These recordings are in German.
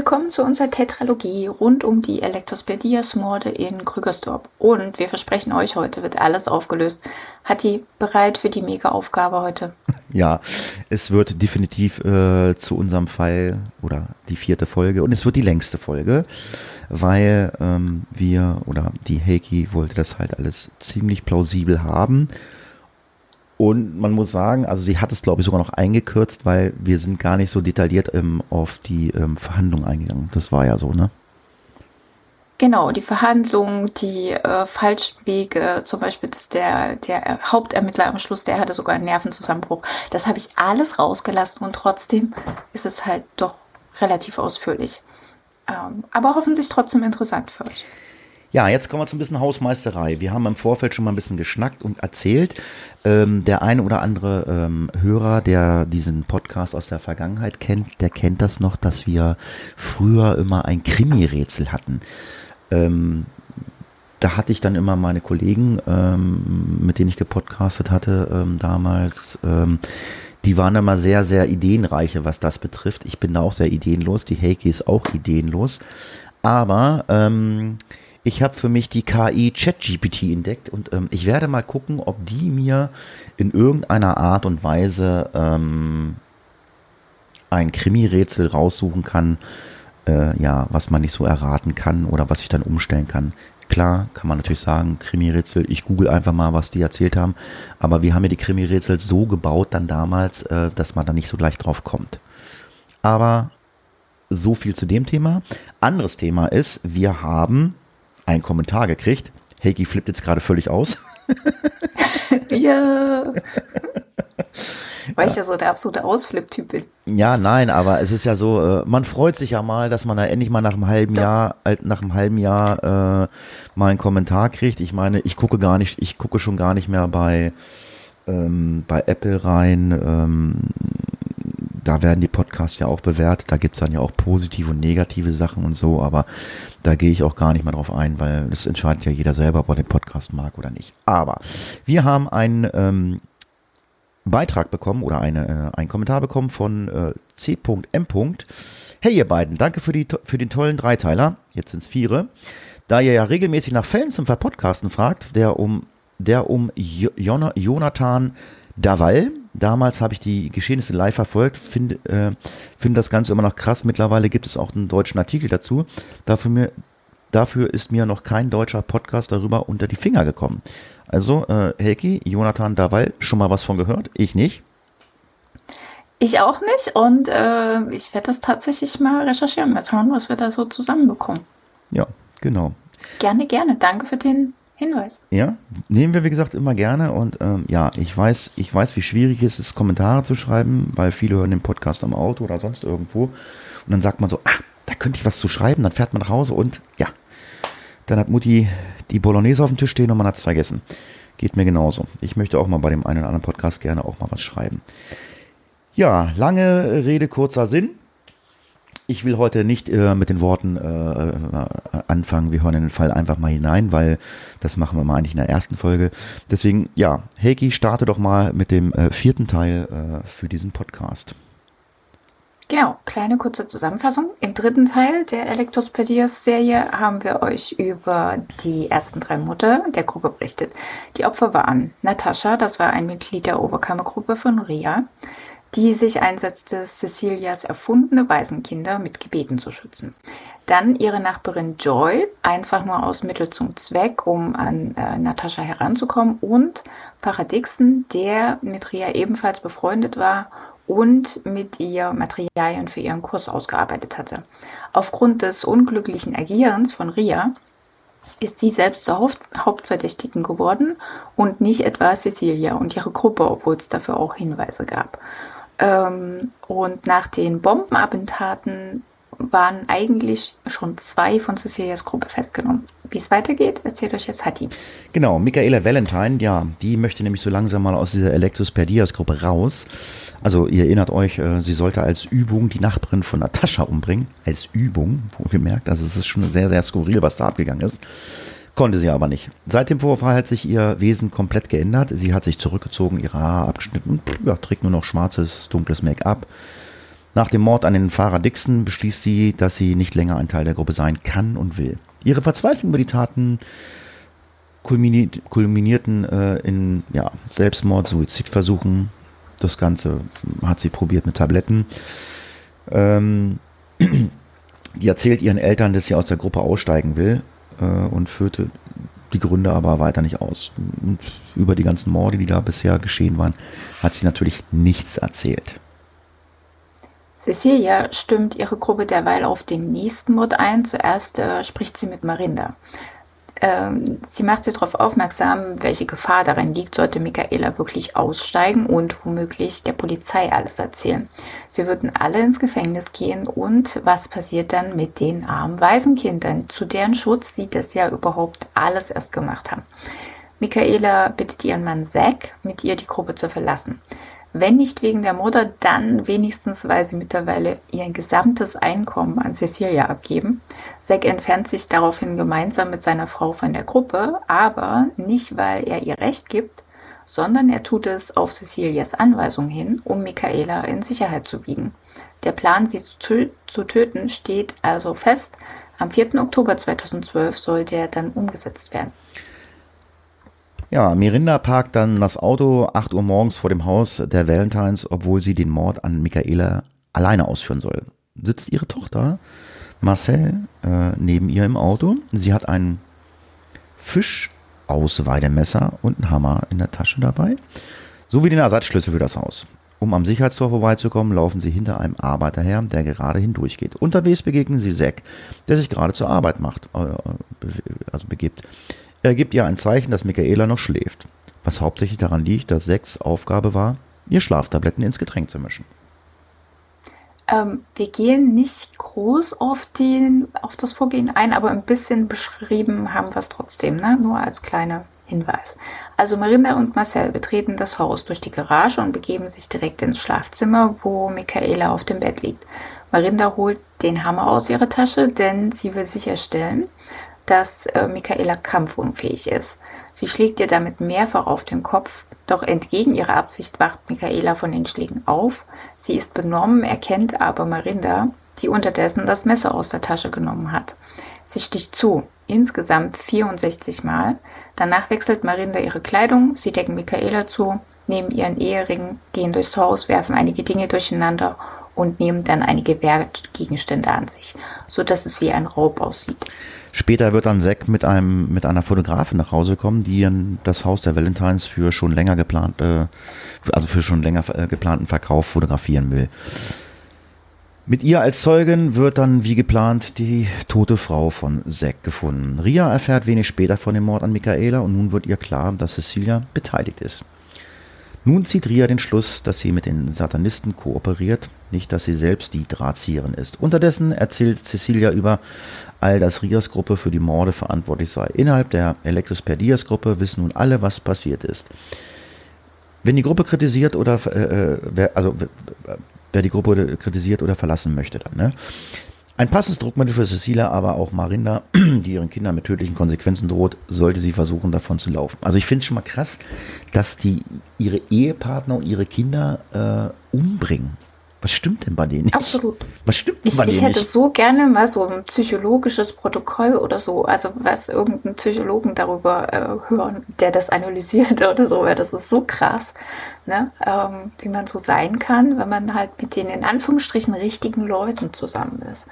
Willkommen zu unserer Tetralogie rund um die Elektrospedias-Morde in Krügersdorp. Und wir versprechen euch, heute wird alles aufgelöst. Hatti, bereit für die Mega-Aufgabe heute? Ja, es wird definitiv äh, zu unserem Fall oder die vierte Folge und es wird die längste Folge, weil ähm, wir oder die Heiki wollte das halt alles ziemlich plausibel haben und man muss sagen, also sie hat es, glaube ich, sogar noch eingekürzt, weil wir sind gar nicht so detailliert ähm, auf die ähm, Verhandlung eingegangen. Das war ja so, ne? Genau, die Verhandlungen, die äh, Falschwege, zum Beispiel, dass der, der Hauptermittler am Schluss, der hatte sogar einen Nervenzusammenbruch. Das habe ich alles rausgelassen und trotzdem ist es halt doch relativ ausführlich. Ähm, aber hoffentlich trotzdem interessant für euch. Ja, jetzt kommen wir zu ein bisschen Hausmeisterei. Wir haben im Vorfeld schon mal ein bisschen geschnackt und erzählt. Ähm, der eine oder andere ähm, Hörer, der diesen Podcast aus der Vergangenheit kennt, der kennt das noch, dass wir früher immer ein Krimi-Rätsel hatten. Ähm, da hatte ich dann immer meine Kollegen, ähm, mit denen ich gepodcastet hatte ähm, damals, ähm, die waren immer sehr, sehr ideenreiche, was das betrifft. Ich bin da auch sehr ideenlos. Die Heike ist auch ideenlos. Aber ähm, ich habe für mich die KI ChatGPT entdeckt und ähm, ich werde mal gucken, ob die mir in irgendeiner Art und Weise ähm, ein Krimi-Rätsel raussuchen kann, äh, ja, was man nicht so erraten kann oder was ich dann umstellen kann. Klar, kann man natürlich sagen, Krimi-Rätsel, ich google einfach mal, was die erzählt haben, aber wir haben ja die Krimi-Rätsel so gebaut dann damals, äh, dass man da nicht so gleich drauf kommt. Aber so viel zu dem Thema. Anderes Thema ist, wir haben einen Kommentar gekriegt. Heiki flippt jetzt gerade völlig aus. ja. Weil ich ja so der absolute Ausflipp-Typ bin. Ja, nein, aber es ist ja so, äh, man freut sich ja mal, dass man da endlich mal nach einem halben Doch. Jahr, nach einem halben Jahr äh, mal einen Kommentar kriegt. Ich meine, ich gucke gar nicht, ich gucke schon gar nicht mehr bei, ähm, bei Apple rein. Ähm, da werden die Podcasts ja auch bewertet. Da gibt es dann ja auch positive und negative Sachen und so, aber da gehe ich auch gar nicht mehr drauf ein, weil das entscheidet ja jeder selber, ob er den Podcast mag oder nicht. Aber wir haben einen ähm, Beitrag bekommen oder eine, äh, einen Kommentar bekommen von äh, C.M. Hey ihr beiden, danke für, die, für den tollen Dreiteiler. Jetzt sind es viere. Da ihr ja regelmäßig nach Fällen zum Verpodcasten fragt, der um, der um Jonathan Daval, damals habe ich die Geschehnisse live verfolgt, finde äh, find das Ganze immer noch krass. Mittlerweile gibt es auch einen deutschen Artikel dazu. Dafür, mir, dafür ist mir noch kein deutscher Podcast darüber unter die Finger gekommen. Also, äh, Helki, Jonathan Daval, schon mal was von gehört? Ich nicht. Ich auch nicht und äh, ich werde das tatsächlich mal recherchieren. Mal schauen, was wir da so zusammenbekommen. Ja, genau. Gerne, gerne. Danke für den Hinweis. Ja, nehmen wir wie gesagt immer gerne und ähm, ja, ich weiß, ich weiß, wie schwierig es ist, Kommentare zu schreiben, weil viele hören den Podcast am Auto oder sonst irgendwo und dann sagt man so, ah, da könnte ich was zu schreiben, dann fährt man nach Hause und ja, dann hat Mutti die Bolognese auf dem Tisch stehen und man hat es vergessen. Geht mir genauso. Ich möchte auch mal bei dem einen oder anderen Podcast gerne auch mal was schreiben. Ja, lange Rede, kurzer Sinn. Ich will heute nicht äh, mit den Worten äh, äh, anfangen, wir hören in den Fall einfach mal hinein, weil das machen wir mal eigentlich in der ersten Folge. Deswegen, ja, Heiki, starte doch mal mit dem äh, vierten Teil äh, für diesen Podcast. Genau, kleine kurze Zusammenfassung. Im dritten Teil der Elektrospedias-Serie haben wir euch über die ersten drei Mutter der Gruppe berichtet. Die Opfer waren Natascha, das war ein Mitglied der Oberkammergruppe von Ria die sich einsetzte, Cecilias erfundene Waisenkinder mit Gebeten zu schützen. Dann ihre Nachbarin Joy, einfach nur aus Mittel zum Zweck, um an äh, Natascha heranzukommen. Und Pfarrer Dixon, der mit Ria ebenfalls befreundet war und mit ihr Materialien für ihren Kurs ausgearbeitet hatte. Aufgrund des unglücklichen Agierens von Ria ist sie selbst zur Hauptverdächtigen geworden und nicht etwa Cecilia und ihre Gruppe, obwohl es dafür auch Hinweise gab. Ähm, und nach den Bombenattentaten waren eigentlich schon zwei von Cecilias Gruppe festgenommen. Wie es weitergeht, erzählt euch jetzt Hattie. Genau, Michaela Valentine, ja, die möchte nämlich so langsam mal aus dieser Electus Perdias Gruppe raus. Also ihr erinnert euch, äh, sie sollte als Übung die Nachbarin von Natascha umbringen. Als Übung, wohlgemerkt. Also es ist schon sehr, sehr skurril, was da abgegangen ist. Konnte sie aber nicht. Seit dem Vorfall hat sich ihr Wesen komplett geändert. Sie hat sich zurückgezogen, ihre Haare abgeschnitten und ja, trägt nur noch schwarzes, dunkles Make-up. Nach dem Mord an den Fahrer Dixon beschließt sie, dass sie nicht länger ein Teil der Gruppe sein kann und will. Ihre Verzweiflung über die Taten kulminiert, kulminierten äh, in ja, Selbstmord, Suizidversuchen. Das Ganze hat sie probiert mit Tabletten. Ähm, die erzählt ihren Eltern, dass sie aus der Gruppe aussteigen will äh, und führte die Gründe aber weiter nicht aus. Und über die ganzen Morde, die da bisher geschehen waren, hat sie natürlich nichts erzählt. Cecilia stimmt ihre Gruppe derweil auf den nächsten Mord ein. Zuerst äh, spricht sie mit Marinda. Ähm, sie macht sie darauf aufmerksam, welche Gefahr darin liegt, sollte Michaela wirklich aussteigen und womöglich der Polizei alles erzählen. Sie würden alle ins Gefängnis gehen und was passiert dann mit den armen Waisenkindern, zu deren Schutz sie das ja überhaupt alles erst gemacht haben. Michaela bittet ihren Mann Zack, mit ihr die Gruppe zu verlassen. Wenn nicht wegen der Mutter, dann wenigstens, weil sie mittlerweile ihr gesamtes Einkommen an Cecilia abgeben. Zack entfernt sich daraufhin gemeinsam mit seiner Frau von der Gruppe, aber nicht, weil er ihr Recht gibt, sondern er tut es auf Cecilias Anweisung hin, um Michaela in Sicherheit zu wiegen. Der Plan, sie zu, töten, steht also fest. Am 4. Oktober 2012 sollte er dann umgesetzt werden. Ja, Mirinda parkt dann das Auto 8 Uhr morgens vor dem Haus der Valentines, obwohl sie den Mord an Michaela alleine ausführen soll. Sitzt ihre Tochter Marcel äh, neben ihr im Auto. Sie hat ein Fischausweidemesser und einen Hammer in der Tasche dabei, sowie den Ersatzschlüssel für das Haus. Um am Sicherheitstor vorbeizukommen, laufen sie hinter einem Arbeiter her, der gerade hindurchgeht. Unterwegs begegnen sie Zack, der sich gerade zur Arbeit macht, äh, also begibt. Er gibt ihr ein Zeichen, dass Michaela noch schläft, was hauptsächlich daran liegt, dass Sex Aufgabe war, ihr Schlaftabletten ins Getränk zu mischen. Ähm, wir gehen nicht groß auf, den, auf das Vorgehen ein, aber ein bisschen beschrieben haben wir es trotzdem, ne? nur als kleiner Hinweis. Also Marinda und Marcel betreten das Haus durch die Garage und begeben sich direkt ins Schlafzimmer, wo Michaela auf dem Bett liegt. Marinda holt den Hammer aus ihrer Tasche, denn sie will sicherstellen, dass äh, Michaela kampfunfähig ist. Sie schlägt ihr damit mehrfach auf den Kopf, doch entgegen ihrer Absicht wacht Michaela von den Schlägen auf. Sie ist benommen, erkennt aber Marinda, die unterdessen das Messer aus der Tasche genommen hat. Sie sticht zu, insgesamt 64 Mal. Danach wechselt Marinda ihre Kleidung, sie decken Michaela zu, nehmen ihren Ehering, gehen durchs Haus, werfen einige Dinge durcheinander und nehmen dann einige Wertgegenstände an sich, so dass es wie ein Raub aussieht. Später wird dann Zack mit einem mit einer Fotografin nach Hause kommen, die das Haus der Valentines für schon länger geplant, äh, also für schon länger äh, geplanten Verkauf fotografieren will. Mit ihr als Zeugin wird dann wie geplant die tote Frau von Zack gefunden. Ria erfährt wenig später von dem Mord an Michaela und nun wird ihr klar, dass Cecilia beteiligt ist. Nun zieht Ria den Schluss, dass sie mit den Satanisten kooperiert, nicht dass sie selbst die Drahtzieherin ist. Unterdessen erzählt Cecilia über all das Rias Gruppe für die Morde verantwortlich sei. Innerhalb der Electus Perdias Gruppe wissen nun alle, was passiert ist. Wenn die Gruppe kritisiert oder äh, äh wer, also wer die Gruppe kritisiert oder verlassen möchte, dann ne? Ein passendes Druckmittel für Cecilia, aber auch Marinda, die ihren Kindern mit tödlichen Konsequenzen droht, sollte sie versuchen, davon zu laufen. Also ich finde es schon mal krass, dass die ihre Ehepartner und ihre Kinder äh, umbringen. Was stimmt denn bei denen nicht? Absolut. Was stimmt ich, bei denen Ich hätte nicht? so gerne mal so ein psychologisches Protokoll oder so, also was irgendein Psychologen darüber äh, hören, der das analysiert oder so, weil das ist so krass, ne? Ähm, wie man so sein kann, wenn man halt mit den in Anführungsstrichen richtigen Leuten zusammen ist.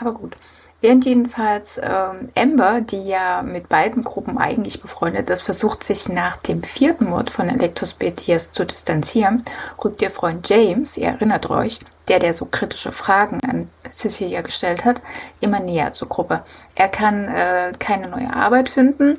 Aber gut. Während jedenfalls ähm, Amber, die ja mit beiden Gruppen eigentlich befreundet ist, versucht sich nach dem vierten Mord von Elektrospetias zu distanzieren, rückt ihr Freund James, ihr erinnert euch, der, der so kritische Fragen an Cecilia gestellt hat, immer näher zur Gruppe. Er kann äh, keine neue Arbeit finden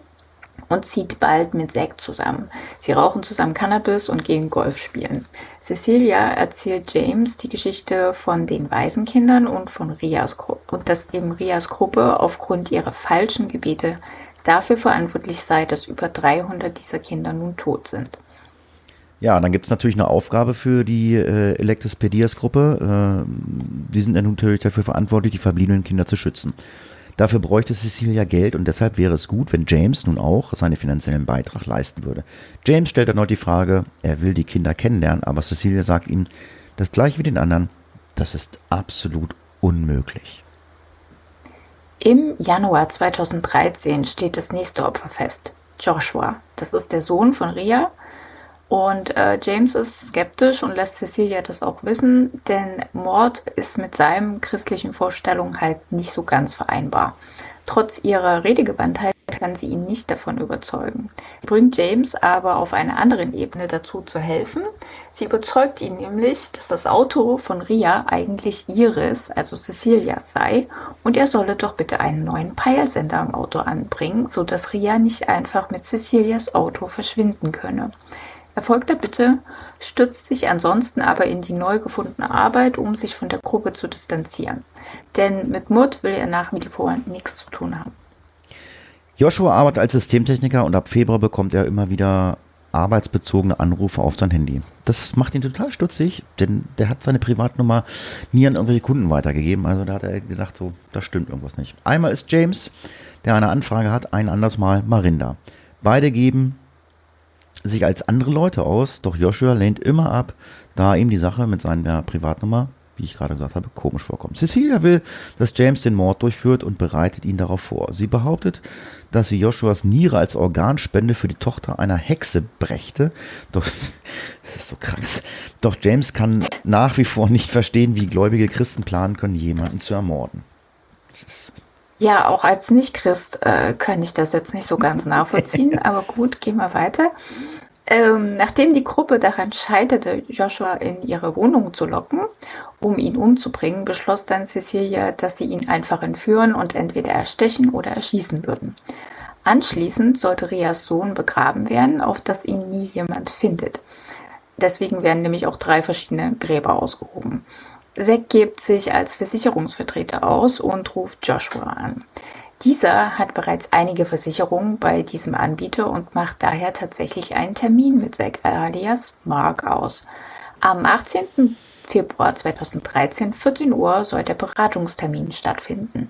und zieht bald mit Zack zusammen. Sie rauchen zusammen Cannabis und gehen Golf spielen. Cecilia erzählt James die Geschichte von den Waisenkindern und von Rias Gruppe und dass eben Rias Gruppe aufgrund ihrer falschen Gebete dafür verantwortlich sei, dass über 300 dieser Kinder nun tot sind. Ja, dann gibt es natürlich eine Aufgabe für die äh, Electospedias-Gruppe. Äh, die sind dann natürlich dafür verantwortlich, die verbliebenen Kinder zu schützen. Dafür bräuchte Cecilia Geld und deshalb wäre es gut, wenn James nun auch seinen finanziellen Beitrag leisten würde. James stellt erneut die Frage, er will die Kinder kennenlernen, aber Cecilia sagt ihm, das gleiche wie den anderen, das ist absolut unmöglich. Im Januar 2013 steht das nächste Opfer fest. Joshua. Das ist der Sohn von Ria und äh, James ist skeptisch und lässt Cecilia das auch wissen, denn Mord ist mit seinen christlichen Vorstellungen halt nicht so ganz vereinbar. Trotz ihrer Redegewandtheit kann sie ihn nicht davon überzeugen. Sie bringt James aber auf einer anderen Ebene dazu zu helfen. Sie überzeugt ihn nämlich, dass das Auto von Ria eigentlich ihres, also Cecilias sei, und er solle doch bitte einen neuen Peilsender am Auto anbringen, so dass Ria nicht einfach mit Cecilias Auto verschwinden könne. Erfolgt der Bitte, stützt sich ansonsten aber in die neu gefundene Arbeit, um sich von der Gruppe zu distanzieren. Denn mit Mutt will er nach wie vor nichts zu tun haben. Joshua arbeitet als Systemtechniker und ab Februar bekommt er immer wieder arbeitsbezogene Anrufe auf sein Handy. Das macht ihn total stutzig, denn der hat seine Privatnummer nie an irgendwelche Kunden weitergegeben. Also da hat er gedacht, so, da stimmt irgendwas nicht. Einmal ist James, der eine Anfrage hat, ein anderes Mal Marinda. Beide geben sich als andere Leute aus, doch Joshua lehnt immer ab, da ihm die Sache mit seiner Privatnummer, wie ich gerade gesagt habe, komisch vorkommt. Cecilia will, dass James den Mord durchführt und bereitet ihn darauf vor. Sie behauptet, dass sie Joshuas Niere als Organspende für die Tochter einer Hexe brächte. Doch, das ist so krass. Doch James kann nach wie vor nicht verstehen, wie gläubige Christen planen können, jemanden zu ermorden. Ja, auch als Nicht-Christ äh, kann ich das jetzt nicht so ganz nachvollziehen, aber gut, gehen wir weiter. Ähm, nachdem die Gruppe daran scheiterte, Joshua in ihre Wohnung zu locken, um ihn umzubringen, beschloss dann Cecilia, dass sie ihn einfach entführen und entweder erstechen oder erschießen würden. Anschließend sollte Rias Sohn begraben werden, auf das ihn nie jemand findet. Deswegen werden nämlich auch drei verschiedene Gräber ausgehoben. Zack gibt sich als Versicherungsvertreter aus und ruft Joshua an. Dieser hat bereits einige Versicherungen bei diesem Anbieter und macht daher tatsächlich einen Termin mit Zack alias Mark aus. Am 18. Februar 2013, 14 Uhr, soll der Beratungstermin stattfinden.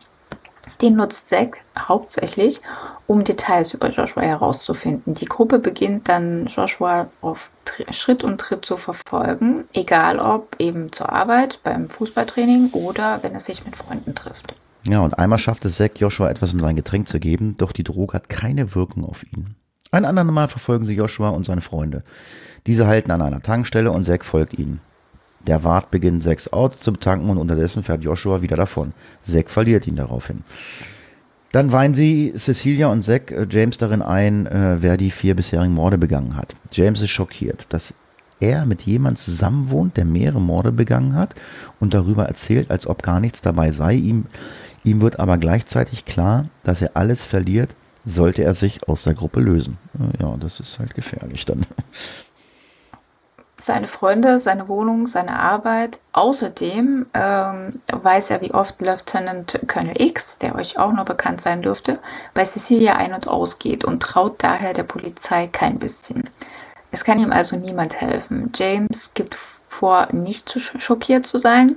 Den nutzt Zack hauptsächlich, um Details über Joshua herauszufinden. Die Gruppe beginnt dann Joshua auf Schritt und Tritt zu verfolgen, egal ob eben zur Arbeit, beim Fußballtraining oder wenn er sich mit Freunden trifft. Ja, und einmal schafft es Zack, Joshua etwas in sein Getränk zu geben, doch die Droge hat keine Wirkung auf ihn. Ein anderes Mal verfolgen sie Joshua und seine Freunde. Diese halten an einer Tankstelle und Zack folgt ihnen. Der Wart beginnt sechs Autos zu betanken und unterdessen fährt Joshua wieder davon. Zack verliert ihn daraufhin. Dann weihen sie Cecilia und Zack äh, James darin ein, äh, wer die vier bisherigen Morde begangen hat. James ist schockiert, dass er mit jemandem zusammenwohnt, der mehrere Morde begangen hat und darüber erzählt, als ob gar nichts dabei sei. Ihm Ihm wird aber gleichzeitig klar, dass er alles verliert, sollte er sich aus der Gruppe lösen. Ja, das ist halt gefährlich dann. Seine Freunde, seine Wohnung, seine Arbeit. Außerdem ähm, weiß er, wie oft Lieutenant Colonel X, der euch auch noch bekannt sein dürfte, bei Cecilia ein- und ausgeht und traut daher der Polizei kein bisschen. Es kann ihm also niemand helfen. James gibt vor, nicht zu schockiert zu sein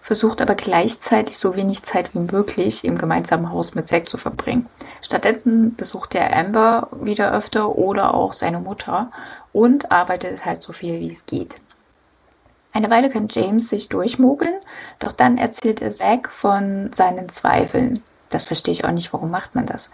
versucht aber gleichzeitig so wenig Zeit wie möglich im gemeinsamen Haus mit Zack zu verbringen. Stattdessen besucht er Amber wieder öfter oder auch seine Mutter und arbeitet halt so viel wie es geht. Eine Weile kann James sich durchmogeln, doch dann erzählt er Zack von seinen Zweifeln. Das verstehe ich auch nicht, warum macht man das?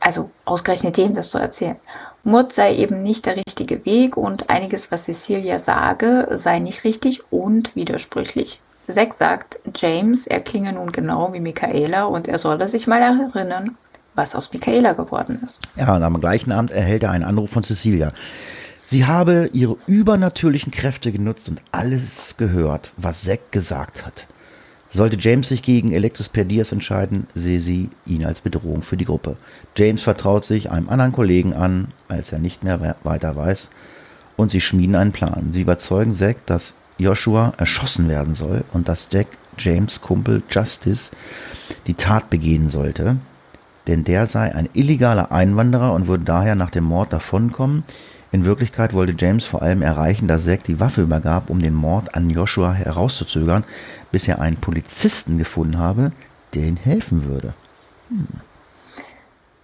Also ausgerechnet dem das zu erzählen. Mord sei eben nicht der richtige Weg und einiges, was Cecilia sage, sei nicht richtig und widersprüchlich. Zack sagt James, er klinge nun genau wie Michaela und er solle sich mal erinnern, was aus Michaela geworden ist. Ja, und am gleichen Abend erhält er einen Anruf von Cecilia. Sie habe ihre übernatürlichen Kräfte genutzt und alles gehört, was Zack gesagt hat. Sollte James sich gegen Electrospadias entscheiden, sehe sie ihn als Bedrohung für die Gruppe. James vertraut sich einem anderen Kollegen an, als er nicht mehr weiter weiß, und sie schmieden einen Plan. Sie überzeugen Zack, dass Joshua erschossen werden soll und dass Jack James Kumpel Justice die Tat begehen sollte, denn der sei ein illegaler Einwanderer und würde daher nach dem Mord davonkommen. In Wirklichkeit wollte James vor allem erreichen, dass Zack die Waffe übergab, um den Mord an Joshua herauszuzögern, bis er einen Polizisten gefunden habe, der ihm helfen würde. Hm.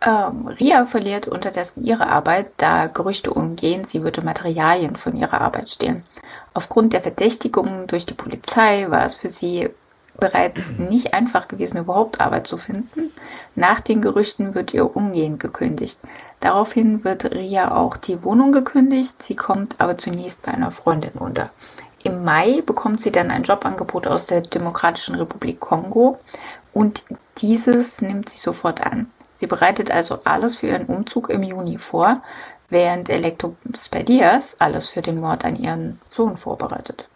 Ähm, Ria verliert unterdessen ihre Arbeit, da Gerüchte umgehen, sie würde Materialien von ihrer Arbeit stehlen. Aufgrund der Verdächtigungen durch die Polizei war es für sie bereits nicht einfach gewesen, überhaupt Arbeit zu finden. Nach den Gerüchten wird ihr umgehend gekündigt. Daraufhin wird Ria auch die Wohnung gekündigt. Sie kommt aber zunächst bei einer Freundin unter. Im Mai bekommt sie dann ein Jobangebot aus der Demokratischen Republik Kongo und dieses nimmt sie sofort an. Sie bereitet also alles für ihren Umzug im Juni vor, während Elektrospedias alles für den Mord an ihren Sohn vorbereitet.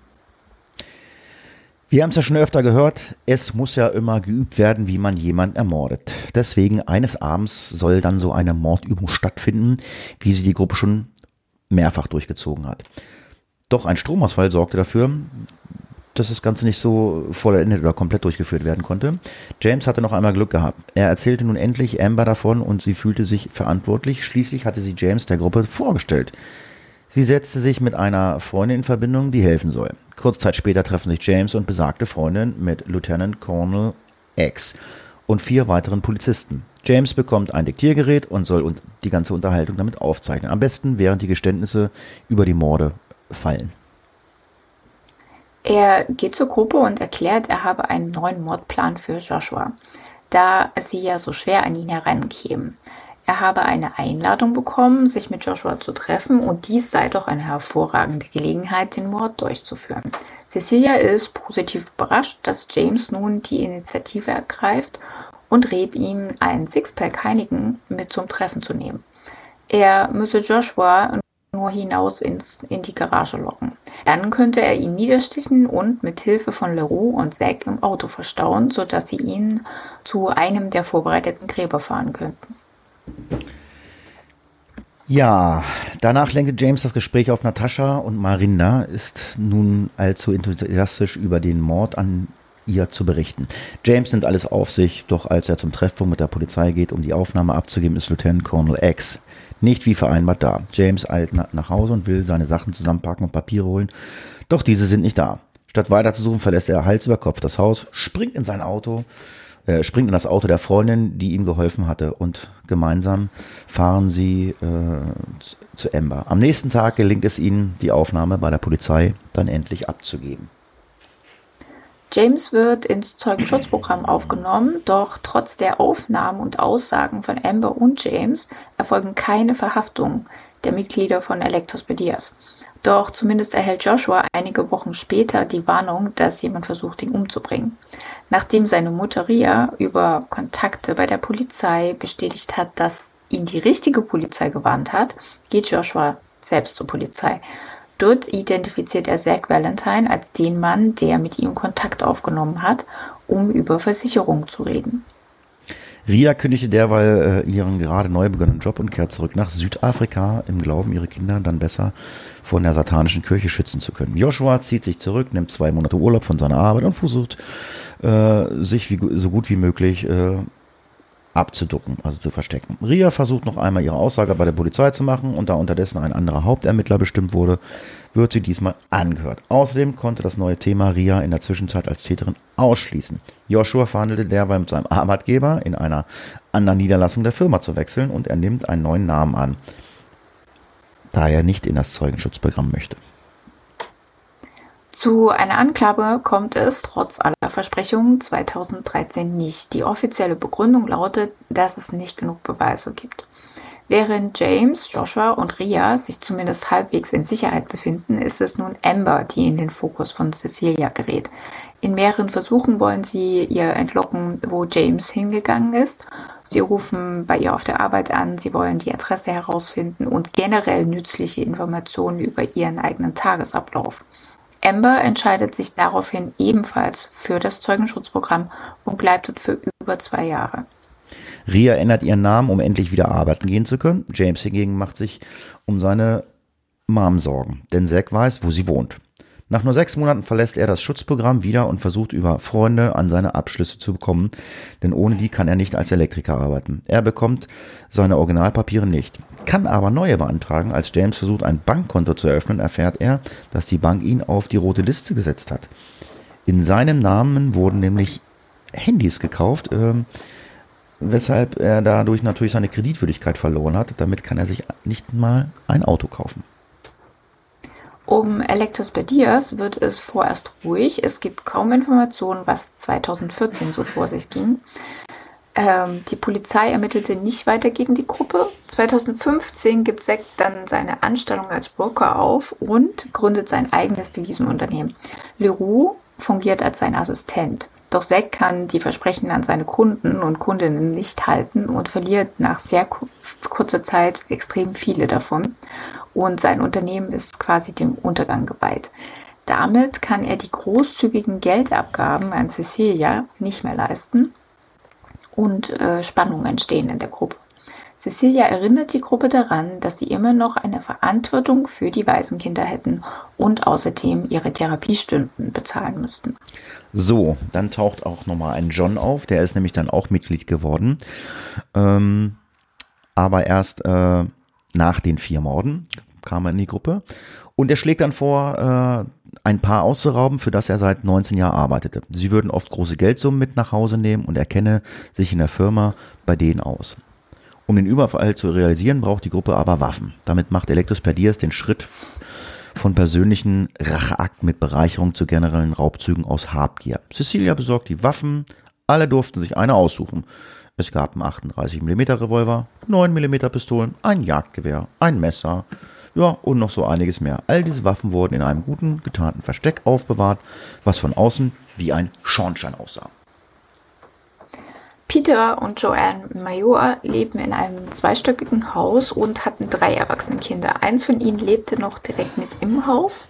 Wir haben es ja schon öfter gehört, es muss ja immer geübt werden, wie man jemanden ermordet. Deswegen eines Abends soll dann so eine Mordübung stattfinden, wie sie die Gruppe schon mehrfach durchgezogen hat. Doch ein Stromausfall sorgte dafür, dass das Ganze nicht so vollendet oder komplett durchgeführt werden konnte. James hatte noch einmal Glück gehabt. Er erzählte nun endlich Amber davon und sie fühlte sich verantwortlich. Schließlich hatte sie James der Gruppe vorgestellt. Sie setzte sich mit einer Freundin in Verbindung, die helfen soll. Kurz Zeit später treffen sich James und besagte Freundin mit Lieutenant Colonel X und vier weiteren Polizisten. James bekommt ein Diktiergerät und soll die ganze Unterhaltung damit aufzeichnen. Am besten, während die Geständnisse über die Morde fallen. Er geht zur Gruppe und erklärt, er habe einen neuen Mordplan für Joshua, da sie ja so schwer an ihn herankämen. Er habe eine Einladung bekommen, sich mit Joshua zu treffen und dies sei doch eine hervorragende Gelegenheit, den Mord durchzuführen. Cecilia ist positiv überrascht, dass James nun die Initiative ergreift und rät ihm, einen Sixpack Heinigen mit zum Treffen zu nehmen. Er müsse Joshua nur hinaus ins, in die Garage locken. Dann könnte er ihn niederstichen und mit Hilfe von Leroux und Zack im Auto verstauen, sodass sie ihn zu einem der vorbereiteten Gräber fahren könnten. Ja, danach lenkte James das Gespräch auf Natascha und Marinda ist nun allzu enthusiastisch über den Mord an ihr zu berichten. James nimmt alles auf sich, doch als er zum Treffpunkt mit der Polizei geht, um die Aufnahme abzugeben, ist Lieutenant Colonel X nicht wie vereinbart da. James eilt nach Hause und will seine Sachen zusammenpacken und Papiere holen, doch diese sind nicht da. Statt weiterzusuchen, verlässt er Hals über Kopf das Haus, springt in sein Auto, äh, springt in das Auto der Freundin, die ihm geholfen hatte, und gemeinsam fahren sie äh, zu Amber. Am nächsten Tag gelingt es ihnen, die Aufnahme bei der Polizei dann endlich abzugeben. James wird ins Zeugenschutzprogramm aufgenommen, doch trotz der Aufnahmen und Aussagen von Amber und James erfolgen keine Verhaftungen der Mitglieder von Electrospedias. Doch zumindest erhält Joshua einige Wochen später die Warnung, dass jemand versucht, ihn umzubringen. Nachdem seine Mutter Ria über Kontakte bei der Polizei bestätigt hat, dass ihn die richtige Polizei gewarnt hat, geht Joshua selbst zur Polizei Dort identifiziert er Zack Valentine als den Mann, der mit ihm Kontakt aufgenommen hat, um über Versicherung zu reden. Ria kündigte derweil äh, ihren gerade neu begonnenen Job und kehrt zurück nach Südafrika im Glauben, ihre Kinder dann besser von der satanischen Kirche schützen zu können. Joshua zieht sich zurück, nimmt zwei Monate Urlaub von seiner Arbeit und versucht, äh, sich wie, so gut wie möglich äh, abzuducken, also zu verstecken. Ria versucht noch einmal ihre Aussage bei der Polizei zu machen und da unterdessen ein anderer Hauptermittler bestimmt wurde, wird sie diesmal angehört. Außerdem konnte das neue Thema Ria in der Zwischenzeit als Täterin ausschließen. Joshua verhandelte derweil mit seinem Arbeitgeber, in einer anderen Niederlassung der Firma zu wechseln und er nimmt einen neuen Namen an, da er nicht in das Zeugenschutzprogramm möchte. Zu einer Anklage kommt es trotz aller Versprechungen 2013 nicht. Die offizielle Begründung lautet, dass es nicht genug Beweise gibt. Während James, Joshua und Ria sich zumindest halbwegs in Sicherheit befinden, ist es nun Amber, die in den Fokus von Cecilia gerät. In mehreren Versuchen wollen sie ihr entlocken, wo James hingegangen ist. Sie rufen bei ihr auf der Arbeit an, sie wollen die Adresse herausfinden und generell nützliche Informationen über ihren eigenen Tagesablauf. Amber entscheidet sich daraufhin ebenfalls für das Zeugenschutzprogramm und bleibt dort für über zwei Jahre. Ria ändert ihren Namen, um endlich wieder arbeiten gehen zu können. James hingegen macht sich um seine Mom Sorgen, denn Zack weiß, wo sie wohnt. Nach nur sechs Monaten verlässt er das Schutzprogramm wieder und versucht über Freunde an seine Abschlüsse zu bekommen, denn ohne die kann er nicht als Elektriker arbeiten. Er bekommt seine Originalpapiere nicht, kann aber neue beantragen. Als James versucht, ein Bankkonto zu eröffnen, erfährt er, dass die Bank ihn auf die rote Liste gesetzt hat. In seinem Namen wurden nämlich Handys gekauft, ähm, weshalb er dadurch natürlich seine Kreditwürdigkeit verloren hat. Damit kann er sich nicht mal ein Auto kaufen. Um Electrospedias wird es vorerst ruhig. Es gibt kaum Informationen, was 2014 so vor sich ging. Ähm, die Polizei ermittelte nicht weiter gegen die Gruppe. 2015 gibt Zack dann seine Anstellung als Broker auf und gründet sein eigenes Devisenunternehmen. Leroux fungiert als sein Assistent. Doch Zack kann die Versprechen an seine Kunden und Kundinnen nicht halten und verliert nach sehr kurzer Zeit extrem viele davon. Und sein Unternehmen ist quasi dem Untergang geweiht. Damit kann er die großzügigen Geldabgaben an Cecilia nicht mehr leisten und äh, Spannungen entstehen in der Gruppe. Cecilia erinnert die Gruppe daran, dass sie immer noch eine Verantwortung für die Waisenkinder hätten und außerdem ihre Therapiestunden bezahlen müssten. So, dann taucht auch nochmal ein John auf, der ist nämlich dann auch Mitglied geworden. Ähm, aber erst äh, nach den vier Morden kam er in die Gruppe. Und er schlägt dann vor, äh, ein Paar auszurauben, für das er seit 19 Jahren arbeitete. Sie würden oft große Geldsummen mit nach Hause nehmen und er kenne sich in der Firma bei denen aus. Um den Überfall zu realisieren, braucht die Gruppe aber Waffen. Damit macht Electus Perdias den Schritt von persönlichen Racheakten mit Bereicherung zu generellen Raubzügen aus Habgier. Cecilia besorgt die Waffen, alle durften sich eine aussuchen. Es gab einen 38mm Revolver, 9mm Pistolen, ein Jagdgewehr, ein Messer, ja, und noch so einiges mehr. All diese Waffen wurden in einem guten, getarnten Versteck aufbewahrt, was von außen wie ein Schornstein aussah. Peter und Joanne Major leben in einem zweistöckigen Haus und hatten drei erwachsene Kinder. Eins von ihnen lebte noch direkt mit im Haus.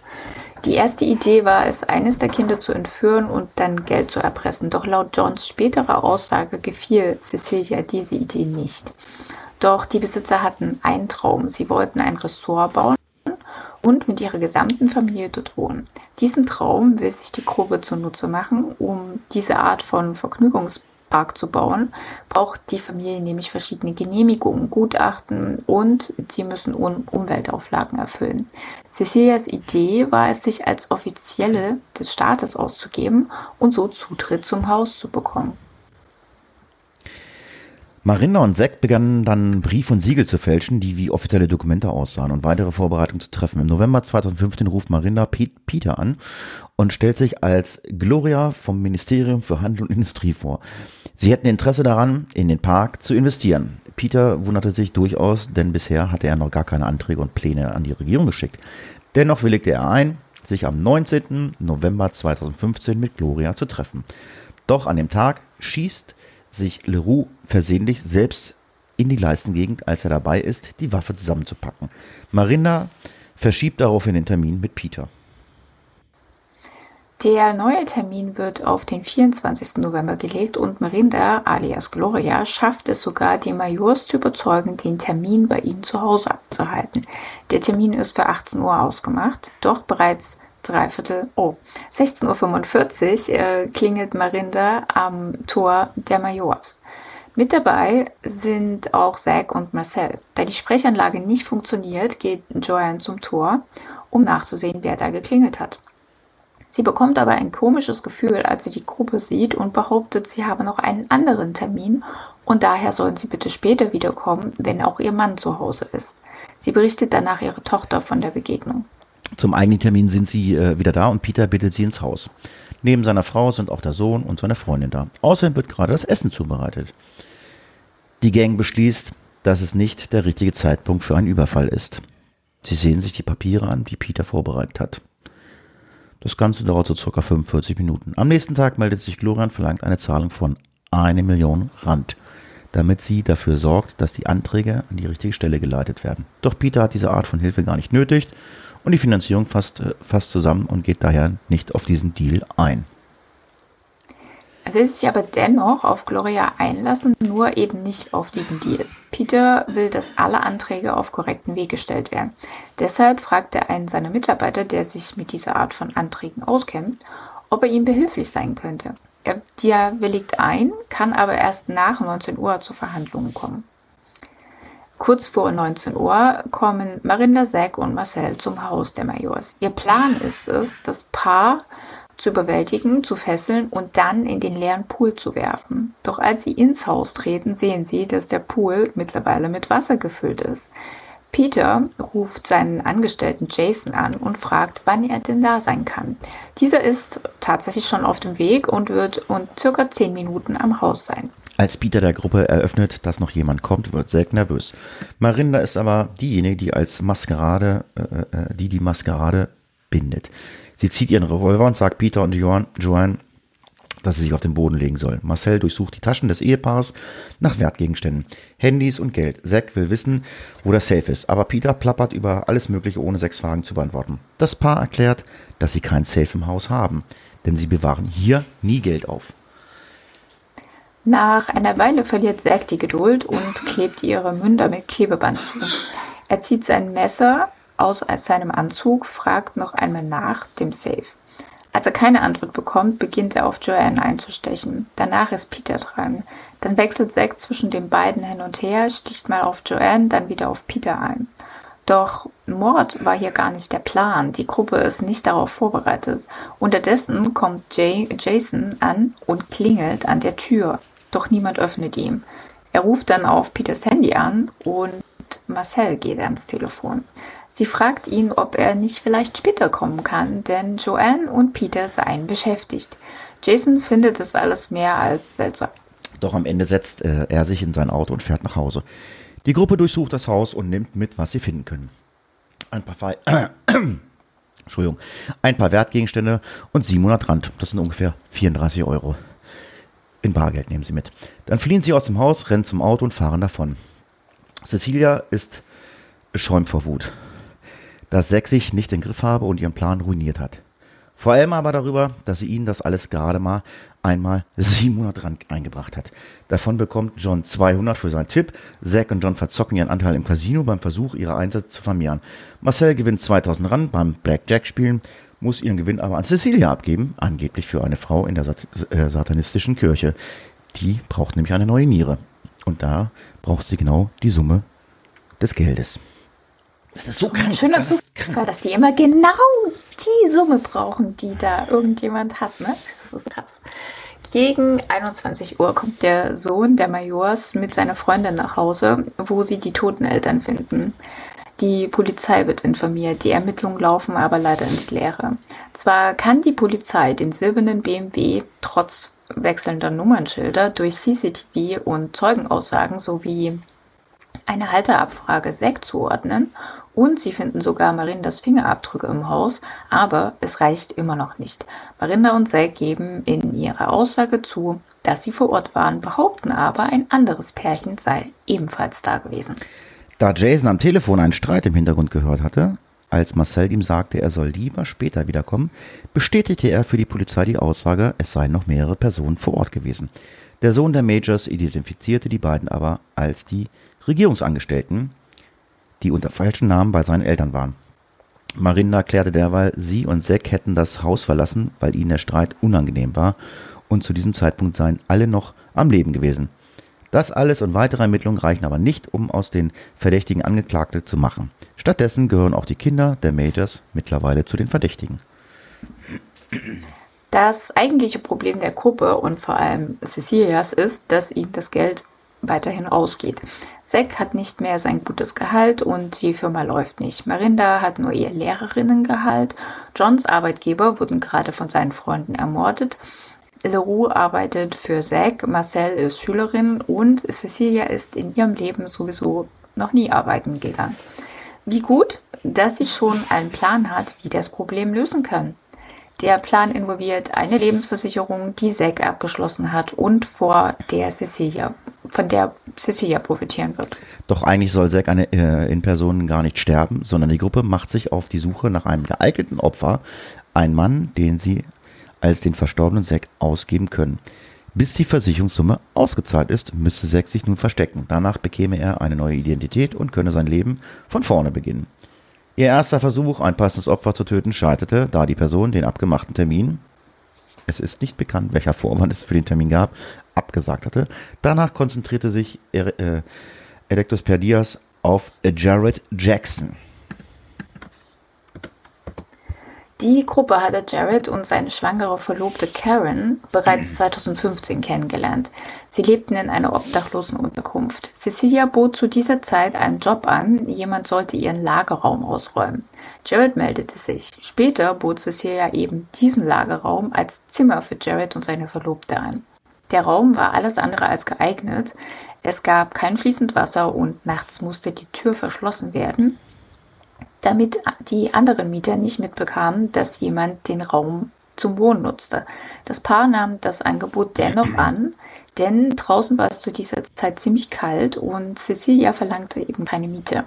Die erste Idee war es, eines der Kinder zu entführen und dann Geld zu erpressen. Doch laut Johns späterer Aussage gefiel Cecilia diese Idee nicht. Doch die Besitzer hatten einen Traum. Sie wollten ein Ressort bauen und mit ihrer gesamten Familie dort wohnen. Diesen Traum will sich die Gruppe zunutze machen, um diese Art von Vergnügungs Park zu bauen, braucht die Familie nämlich verschiedene Genehmigungen, Gutachten und sie müssen Umweltauflagen erfüllen. Cecilias Idee war es, sich als Offizielle des Staates auszugeben und so Zutritt zum Haus zu bekommen. Marinda und Zack begannen dann Brief und Siegel zu fälschen, die wie offizielle Dokumente aussahen und weitere Vorbereitungen zu treffen. Im November 2015 ruft Marinda Peter an und stellt sich als Gloria vom Ministerium für Handel und Industrie vor. Sie hätten Interesse daran, in den Park zu investieren. Peter wunderte sich durchaus, denn bisher hatte er noch gar keine Anträge und Pläne an die Regierung geschickt. Dennoch willigte er ein, sich am 19. November 2015 mit Gloria zu treffen. Doch an dem Tag schießt sich Leroux versehentlich selbst in die Leistengegend, als er dabei ist, die Waffe zusammenzupacken. Marinda verschiebt daraufhin den Termin mit Peter. Der neue Termin wird auf den 24. November gelegt und Marinda alias Gloria schafft es sogar, die Majors zu überzeugen, den Termin bei ihnen zu Hause abzuhalten. Der Termin ist für 18 Uhr ausgemacht, doch bereits dreiviertel, oh, 16.45 Uhr äh, klingelt Marinda am Tor der Majors. Mit dabei sind auch Zack und Marcel. Da die Sprechanlage nicht funktioniert, geht Joanne zum Tor, um nachzusehen, wer da geklingelt hat. Sie bekommt aber ein komisches Gefühl, als sie die Gruppe sieht und behauptet, sie habe noch einen anderen Termin und daher sollen sie bitte später wiederkommen, wenn auch ihr Mann zu Hause ist. Sie berichtet danach ihre Tochter von der Begegnung. Zum eigenen Termin sind sie äh, wieder da und Peter bittet sie ins Haus. Neben seiner Frau sind auch der Sohn und seine Freundin da. Außerdem wird gerade das Essen zubereitet. Die Gang beschließt, dass es nicht der richtige Zeitpunkt für einen Überfall ist. Sie sehen sich die Papiere an, die Peter vorbereitet hat. Das Ganze dauert so circa 45 Minuten. Am nächsten Tag meldet sich Gloria und verlangt eine Zahlung von eine Million Rand. damit sie dafür sorgt, dass die Anträge an die richtige Stelle geleitet werden. Doch Peter hat diese Art von Hilfe gar nicht nötig und die Finanzierung fasst, äh, fasst zusammen und geht daher nicht auf diesen Deal ein. Er will sich aber dennoch auf Gloria einlassen, nur eben nicht auf diesen Deal. Peter will, dass alle Anträge auf korrekten Weg gestellt werden. Deshalb fragt er einen seiner Mitarbeiter, der sich mit dieser Art von Anträgen auskennt, ob er ihm behilflich sein könnte. Er willigt ein, kann aber erst nach 19 Uhr zu Verhandlungen kommen. Kurz vor 19 Uhr kommen Marinda, Zack und Marcel zum Haus der Majors. Ihr Plan ist es, das Paar zu überwältigen, zu fesseln und dann in den leeren Pool zu werfen. Doch als sie ins Haus treten, sehen sie, dass der Pool mittlerweile mit Wasser gefüllt ist. Peter ruft seinen Angestellten Jason an und fragt, wann er denn da sein kann. Dieser ist tatsächlich schon auf dem Weg und wird in circa zehn Minuten am Haus sein. Als Peter der Gruppe eröffnet, dass noch jemand kommt, wird Zack nervös. Marinda ist aber diejenige, die als Maskerade, äh, äh, die die Maskerade bindet. Sie zieht ihren Revolver und sagt Peter und Joan, Joanne, dass sie sich auf den Boden legen sollen. Marcel durchsucht die Taschen des Ehepaars nach Wertgegenständen, Handys und Geld. Zack will wissen, wo der Safe ist, aber Peter plappert über alles Mögliche, ohne sechs Fragen zu beantworten. Das Paar erklärt, dass sie kein Safe im Haus haben, denn sie bewahren hier nie Geld auf. Nach einer Weile verliert Zack die Geduld und klebt ihre Münder mit Klebeband zu. Er zieht sein Messer aus seinem Anzug, fragt noch einmal nach dem Safe. Als er keine Antwort bekommt, beginnt er auf Joanne einzustechen. Danach ist Peter dran. Dann wechselt Zack zwischen den beiden hin und her, sticht mal auf Joanne, dann wieder auf Peter ein. Doch Mord war hier gar nicht der Plan. Die Gruppe ist nicht darauf vorbereitet. Unterdessen kommt Jay, Jason an und klingelt an der Tür doch niemand öffnet ihm. Er ruft dann auf Peters Handy an und Marcel geht ans Telefon. Sie fragt ihn, ob er nicht vielleicht später kommen kann, denn Joanne und Peter seien beschäftigt. Jason findet es alles mehr als seltsam. Doch am Ende setzt äh, er sich in sein Auto und fährt nach Hause. Die Gruppe durchsucht das Haus und nimmt mit, was sie finden können. Ein paar, Fe Entschuldigung, ein paar Wertgegenstände und 700 Rand. Das sind ungefähr 34 Euro. In Bargeld nehmen sie mit. Dann fliehen sie aus dem Haus, rennen zum Auto und fahren davon. Cecilia ist beschäumt vor Wut, dass Zack sich nicht den Griff habe und ihren Plan ruiniert hat. Vor allem aber darüber, dass sie ihnen das alles gerade mal einmal 700 Rand eingebracht hat. Davon bekommt John 200 für seinen Tipp. Zack und John verzocken ihren Anteil im Casino beim Versuch, ihre Einsätze zu vermehren. Marcel gewinnt 2000 Rand beim Blackjack spielen muss ihren Gewinn aber an Cecilia abgeben, angeblich für eine Frau in der Sat äh, satanistischen Kirche. Die braucht nämlich eine neue Niere. Und da braucht sie genau die Summe des Geldes. Das ist so krank. Schöner das Zufall, dass die immer genau die Summe brauchen, die da irgendjemand hat. Ne? Das ist krass. Gegen 21 Uhr kommt der Sohn der Majors mit seiner Freundin nach Hause, wo sie die toten Eltern finden. Die Polizei wird informiert, die Ermittlungen laufen aber leider ins Leere. Zwar kann die Polizei den silbernen BMW trotz wechselnder Nummernschilder durch CCTV und Zeugenaussagen sowie eine Halterabfrage SEC zuordnen und sie finden sogar Marindas Fingerabdrücke im Haus, aber es reicht immer noch nicht. Marinda und Zack geben in ihrer Aussage zu, dass sie vor Ort waren, behaupten aber, ein anderes Pärchen sei ebenfalls da gewesen. Da Jason am Telefon einen Streit im Hintergrund gehört hatte, als Marcel ihm sagte, er soll lieber später wiederkommen, bestätigte er für die Polizei die Aussage, es seien noch mehrere Personen vor Ort gewesen. Der Sohn der Majors identifizierte die beiden aber als die Regierungsangestellten, die unter falschen Namen bei seinen Eltern waren. Marinda klärte derweil, sie und Zack hätten das Haus verlassen, weil ihnen der Streit unangenehm war und zu diesem Zeitpunkt seien alle noch am Leben gewesen. Das alles und weitere Ermittlungen reichen aber nicht, um aus den Verdächtigen Angeklagte zu machen. Stattdessen gehören auch die Kinder der Majors mittlerweile zu den Verdächtigen. Das eigentliche Problem der Gruppe und vor allem Cecilias ist, dass ihnen das Geld weiterhin ausgeht. Zack hat nicht mehr sein gutes Gehalt und die Firma läuft nicht. Marinda hat nur ihr Lehrerinnengehalt. Johns Arbeitgeber wurden gerade von seinen Freunden ermordet Leroux arbeitet für Zack, Marcel ist Schülerin und Cecilia ist in ihrem Leben sowieso noch nie arbeiten gegangen. Wie gut, dass sie schon einen Plan hat, wie das Problem lösen kann. Der Plan involviert eine Lebensversicherung, die Zack abgeschlossen hat und vor der Cecilia von der Cecilia profitieren wird. Doch eigentlich soll Zack eine, äh, in Person gar nicht sterben, sondern die Gruppe macht sich auf die Suche nach einem geeigneten Opfer, ein Mann, den sie als den verstorbenen Zack ausgeben können. Bis die Versicherungssumme ausgezahlt ist, müsste Zack sich nun verstecken. Danach bekäme er eine neue Identität und könne sein Leben von vorne beginnen. Ihr erster Versuch, ein passendes Opfer zu töten, scheiterte, da die Person den abgemachten Termin, es ist nicht bekannt, welcher Vorwand es für den Termin gab, abgesagt hatte. Danach konzentrierte sich äh, Electus Perdias auf Jared Jackson. Die Gruppe hatte Jared und seine schwangere Verlobte Karen bereits 2015 kennengelernt. Sie lebten in einer obdachlosen Unterkunft. Cecilia bot zu dieser Zeit einen Job an, jemand sollte ihren Lagerraum ausräumen. Jared meldete sich. Später bot Cecilia eben diesen Lagerraum als Zimmer für Jared und seine Verlobte an. Der Raum war alles andere als geeignet. Es gab kein fließend Wasser und nachts musste die Tür verschlossen werden damit die anderen Mieter nicht mitbekamen, dass jemand den Raum zum Wohnen nutzte. Das Paar nahm das Angebot dennoch an, denn draußen war es zu dieser Zeit ziemlich kalt und Cecilia verlangte eben keine Miete.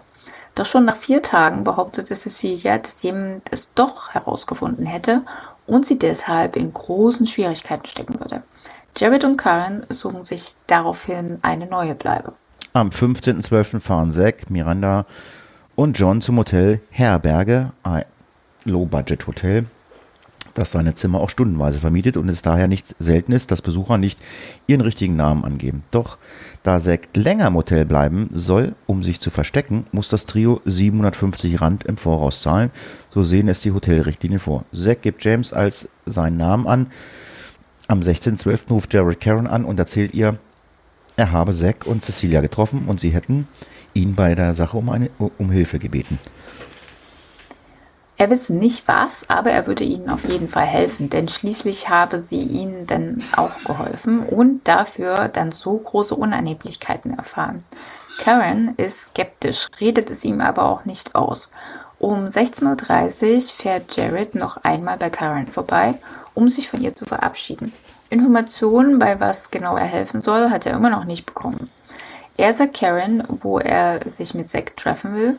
Doch schon nach vier Tagen behauptete Cecilia, dass jemand es doch herausgefunden hätte und sie deshalb in großen Schwierigkeiten stecken würde. Jared und Karen suchen sich daraufhin eine neue Bleibe. Am 15.12. fahren Zack, Miranda und John zum Hotel Herberge, ein Low-Budget-Hotel, das seine Zimmer auch stundenweise vermietet und es daher nicht selten ist, dass Besucher nicht ihren richtigen Namen angeben. Doch da Zack länger im Hotel bleiben soll, um sich zu verstecken, muss das Trio 750 Rand im Voraus zahlen. So sehen es die Hotelrichtlinien vor. Zack gibt James als seinen Namen an. Am 16.12. ruft Jared Karen an und erzählt ihr, er habe Zack und Cecilia getroffen und sie hätten ihn bei der Sache um, eine, um Hilfe gebeten. Er wisse nicht was, aber er würde ihnen auf jeden Fall helfen, denn schließlich habe sie ihnen dann auch geholfen und dafür dann so große Unannehmlichkeiten erfahren. Karen ist skeptisch, redet es ihm aber auch nicht aus. Um 16.30 Uhr fährt Jared noch einmal bei Karen vorbei, um sich von ihr zu verabschieden. Informationen, bei was genau er helfen soll, hat er immer noch nicht bekommen. Er sagt Karen, wo er sich mit Zack treffen will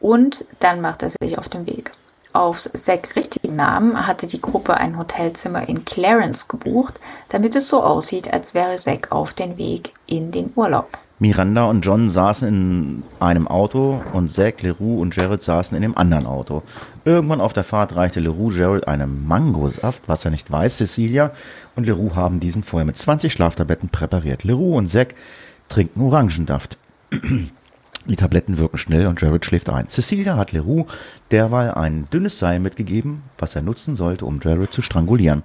und dann macht er sich auf den Weg. Auf Zack richtigen Namen hatte die Gruppe ein Hotelzimmer in Clarence gebucht, damit es so aussieht, als wäre Zack auf den Weg in den Urlaub. Miranda und John saßen in einem Auto und Zack, Leroux und Jared saßen in dem anderen Auto. Irgendwann auf der Fahrt reichte Leroux Jared einen Mangosaft, was er nicht weiß, Cecilia und Leroux haben diesen vorher mit 20 Schlaftabletten präpariert. Leroux und Zack trinken Orangensaft. Die Tabletten wirken schnell und Jared schläft ein. Cecilia hat Leroux derweil ein dünnes Seil mitgegeben, was er nutzen sollte, um Jared zu strangulieren.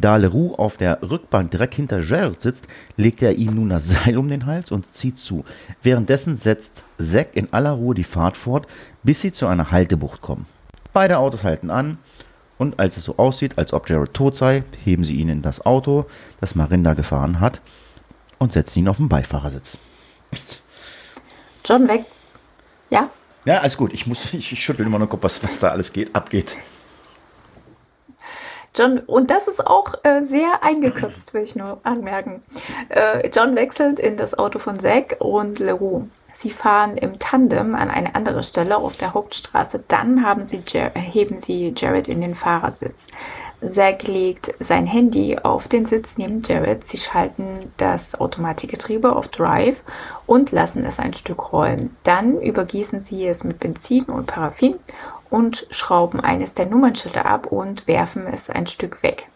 Da Leroux auf der Rückbank direkt hinter Jared sitzt, legt er ihm nun das Seil um den Hals und zieht zu. Währenddessen setzt Zack in aller Ruhe die Fahrt fort, bis sie zu einer Haltebucht kommen. Beide Autos halten an und als es so aussieht, als ob Jared tot sei, heben sie ihn in das Auto, das Marinda gefahren hat, und setzen ihn auf den Beifahrersitz. John weg. Ja? Ja, alles gut. Ich, muss, ich, ich schüttel immer nur den Kopf, was, was da alles geht, abgeht. John, und das ist auch äh, sehr eingekürzt, will ich nur anmerken. Äh, John wechselt in das Auto von Zack und Leroux. Sie fahren im Tandem an eine andere Stelle auf der Hauptstraße. Dann haben sie heben sie Jared in den Fahrersitz. Zack legt sein Handy auf den Sitz neben Jared. Sie schalten das Automatikgetriebe auf Drive und lassen es ein Stück rollen. Dann übergießen sie es mit Benzin und Paraffin und schrauben eines der Nummernschilder ab und werfen es ein Stück weg.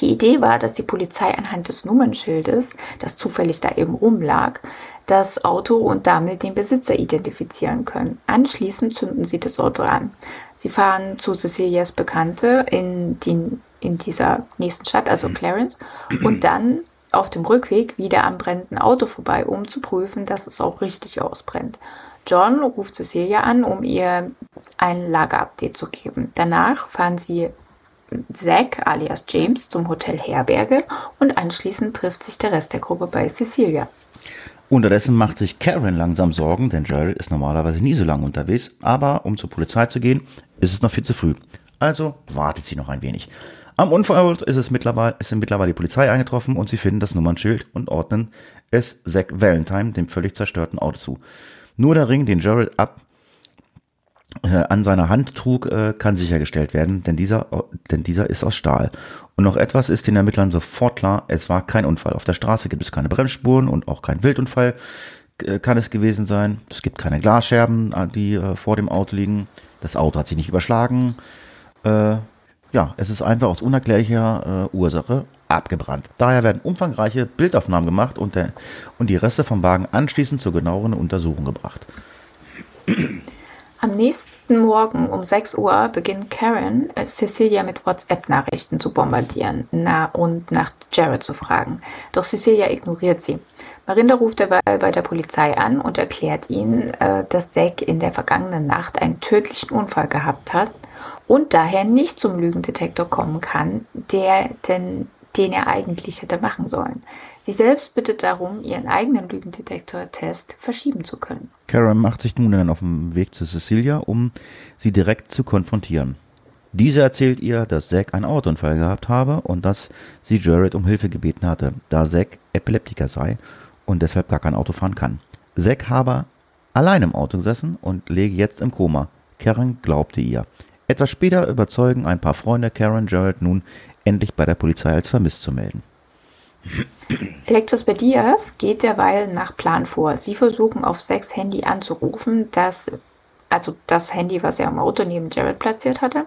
Die Idee war, dass die Polizei anhand des Nummernschildes, das zufällig da eben rumlag, das Auto und damit den Besitzer identifizieren können. Anschließend zünden sie das Auto an. Sie fahren zu Cecilias Bekannte in, die, in dieser nächsten Stadt, also Clarence, und dann auf dem Rückweg wieder am brennenden Auto vorbei, um zu prüfen, dass es auch richtig ausbrennt. John ruft Cecilia an, um ihr ein Lagerupdate zu geben. Danach fahren sie Zack alias James zum Hotel Herberge und anschließend trifft sich der Rest der Gruppe bei Cecilia. Unterdessen macht sich Karen langsam Sorgen, denn Jared ist normalerweise nie so lange unterwegs, aber um zur Polizei zu gehen, ist es noch viel zu früh. Also wartet sie noch ein wenig. Am Unfallort ist es mittlerweile, ist mittlerweile die Polizei eingetroffen und sie finden das Nummernschild und ordnen es Zack Valentine, dem völlig zerstörten Auto zu. Nur der Ring, den Jared ab an seiner Hand trug, äh, kann sichergestellt werden, denn dieser, denn dieser ist aus Stahl. Und noch etwas ist den Ermittlern sofort klar, es war kein Unfall. Auf der Straße gibt es keine Bremsspuren und auch kein Wildunfall äh, kann es gewesen sein. Es gibt keine Glasscherben, äh, die äh, vor dem Auto liegen. Das Auto hat sich nicht überschlagen. Äh, ja, es ist einfach aus unerklärlicher äh, Ursache abgebrannt. Daher werden umfangreiche Bildaufnahmen gemacht und, der, und die Reste vom Wagen anschließend zur genaueren Untersuchung gebracht. Am nächsten Morgen um 6 Uhr beginnt Karen, äh, Cecilia mit WhatsApp-Nachrichten zu bombardieren na, und nach Jared zu fragen. Doch Cecilia ignoriert sie. Marinda ruft derweil bei der Polizei an und erklärt ihnen, äh, dass Zack in der vergangenen Nacht einen tödlichen Unfall gehabt hat und daher nicht zum Lügendetektor kommen kann, der den, den er eigentlich hätte machen sollen. Sie selbst bittet darum, ihren eigenen Lügendetektor-Test verschieben zu können. Karen macht sich nun dann auf den Weg zu Cecilia, um sie direkt zu konfrontieren. Diese erzählt ihr, dass Zack einen Autounfall gehabt habe und dass sie Jared um Hilfe gebeten hatte, da Zack Epileptiker sei und deshalb gar kein Auto fahren kann. Zack habe allein im Auto gesessen und läge jetzt im Koma. Karen glaubte ihr. Etwas später überzeugen ein paar Freunde Karen Jarrett nun endlich bei der Polizei als vermisst zu melden. Elektrospedias geht derweil nach Plan vor. Sie versuchen auf sechs Handy anzurufen, das, also das Handy, was er im Auto neben Jared platziert hatte.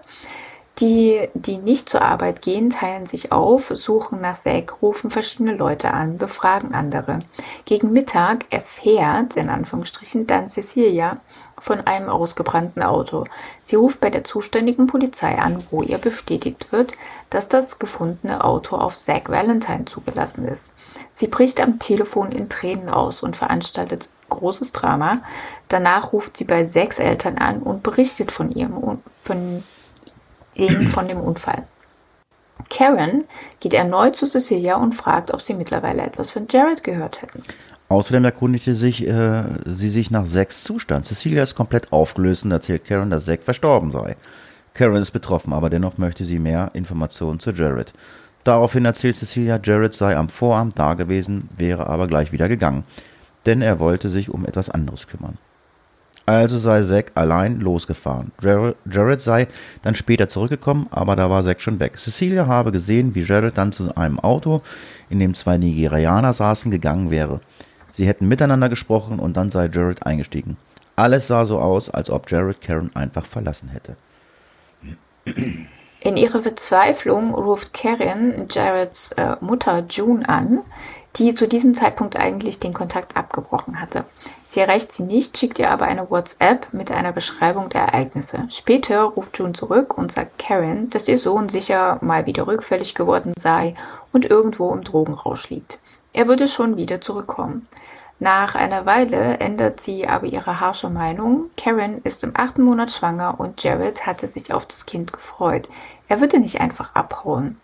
Die, die nicht zur Arbeit gehen, teilen sich auf, suchen nach Zack, rufen verschiedene Leute an, befragen andere. Gegen Mittag erfährt, in Anführungsstrichen, dann Cecilia von einem ausgebrannten Auto. Sie ruft bei der zuständigen Polizei an, wo ihr bestätigt wird, dass das gefundene Auto auf Zack Valentine zugelassen ist. Sie bricht am Telefon in Tränen aus und veranstaltet großes Drama. Danach ruft sie bei sechs Eltern an und berichtet von ihrem, von wegen von dem Unfall. Karen geht erneut zu Cecilia und fragt, ob sie mittlerweile etwas von Jared gehört hätten. Außerdem erkundigte sich, äh, sie sich nach Zacks Zustand. Cecilia ist komplett aufgelöst und erzählt Karen, dass Zack verstorben sei. Karen ist betroffen, aber dennoch möchte sie mehr Informationen zu Jared. Daraufhin erzählt Cecilia, Jared sei am Vorabend da gewesen, wäre aber gleich wieder gegangen, denn er wollte sich um etwas anderes kümmern. Also sei Zack allein losgefahren. Jared sei dann später zurückgekommen, aber da war Zack schon weg. Cecilia habe gesehen, wie Jared dann zu einem Auto, in dem zwei Nigerianer saßen, gegangen wäre. Sie hätten miteinander gesprochen und dann sei Jared eingestiegen. Alles sah so aus, als ob Jared Karen einfach verlassen hätte. In ihrer Verzweiflung ruft Karen Jareds äh, Mutter June an, die zu diesem Zeitpunkt eigentlich den Kontakt abgebrochen hatte. Sie erreicht sie nicht, schickt ihr aber eine WhatsApp mit einer Beschreibung der Ereignisse. Später ruft June zurück und sagt Karen, dass ihr Sohn sicher mal wieder rückfällig geworden sei und irgendwo im Drogenrausch liegt. Er würde schon wieder zurückkommen. Nach einer Weile ändert sie aber ihre harsche Meinung. Karen ist im achten Monat schwanger und Jared hatte sich auf das Kind gefreut. Er würde nicht einfach abhauen.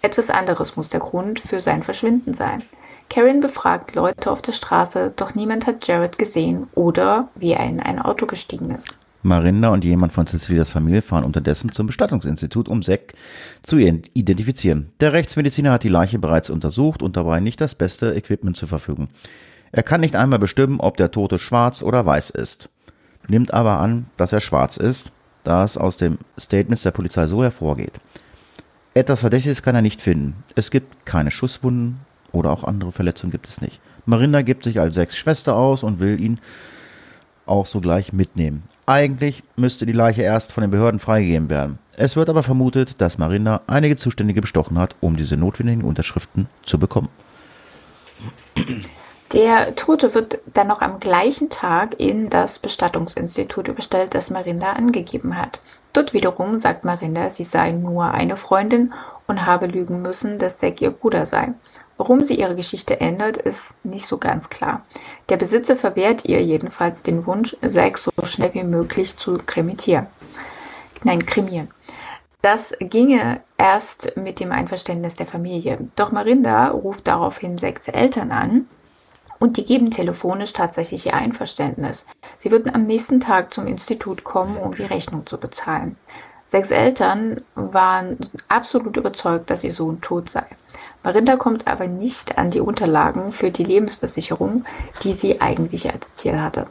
Etwas anderes muss der Grund für sein Verschwinden sein. Karen befragt Leute auf der Straße, doch niemand hat Jared gesehen oder wie er in ein Auto gestiegen ist. Marinda und jemand von Cecilias Familie fahren unterdessen zum Bestattungsinstitut, um Zack zu identifizieren. Der Rechtsmediziner hat die Leiche bereits untersucht und dabei nicht das beste Equipment zur Verfügung. Er kann nicht einmal bestimmen, ob der Tote schwarz oder weiß ist. Nimmt aber an, dass er schwarz ist, da es aus dem Statements der Polizei so hervorgeht. Etwas Verdächtiges kann er nicht finden. Es gibt keine Schusswunden, oder auch andere Verletzungen gibt es nicht. Marinda gibt sich als sechs Schwester aus und will ihn auch sogleich mitnehmen. Eigentlich müsste die Leiche erst von den Behörden freigegeben werden. Es wird aber vermutet, dass Marinda einige Zuständige bestochen hat, um diese notwendigen Unterschriften zu bekommen. Der Tote wird dann noch am gleichen Tag in das Bestattungsinstitut überstellt, das Marinda angegeben hat. Dort wiederum sagt Marinda, sie sei nur eine Freundin und habe lügen müssen, dass Zack ihr Bruder sei. Warum sie ihre Geschichte ändert, ist nicht so ganz klar. Der Besitzer verwehrt ihr jedenfalls den Wunsch, Zack so schnell wie möglich zu kremitieren. Nein, kremieren. Das ginge erst mit dem Einverständnis der Familie. Doch Marinda ruft daraufhin Zacks Eltern an und die geben telefonisch tatsächlich ihr Einverständnis. Sie würden am nächsten Tag zum Institut kommen, um die Rechnung zu bezahlen. Sechs Eltern waren absolut überzeugt, dass ihr Sohn tot sei. Marinda kommt aber nicht an die Unterlagen für die Lebensversicherung, die sie eigentlich als Ziel hatte.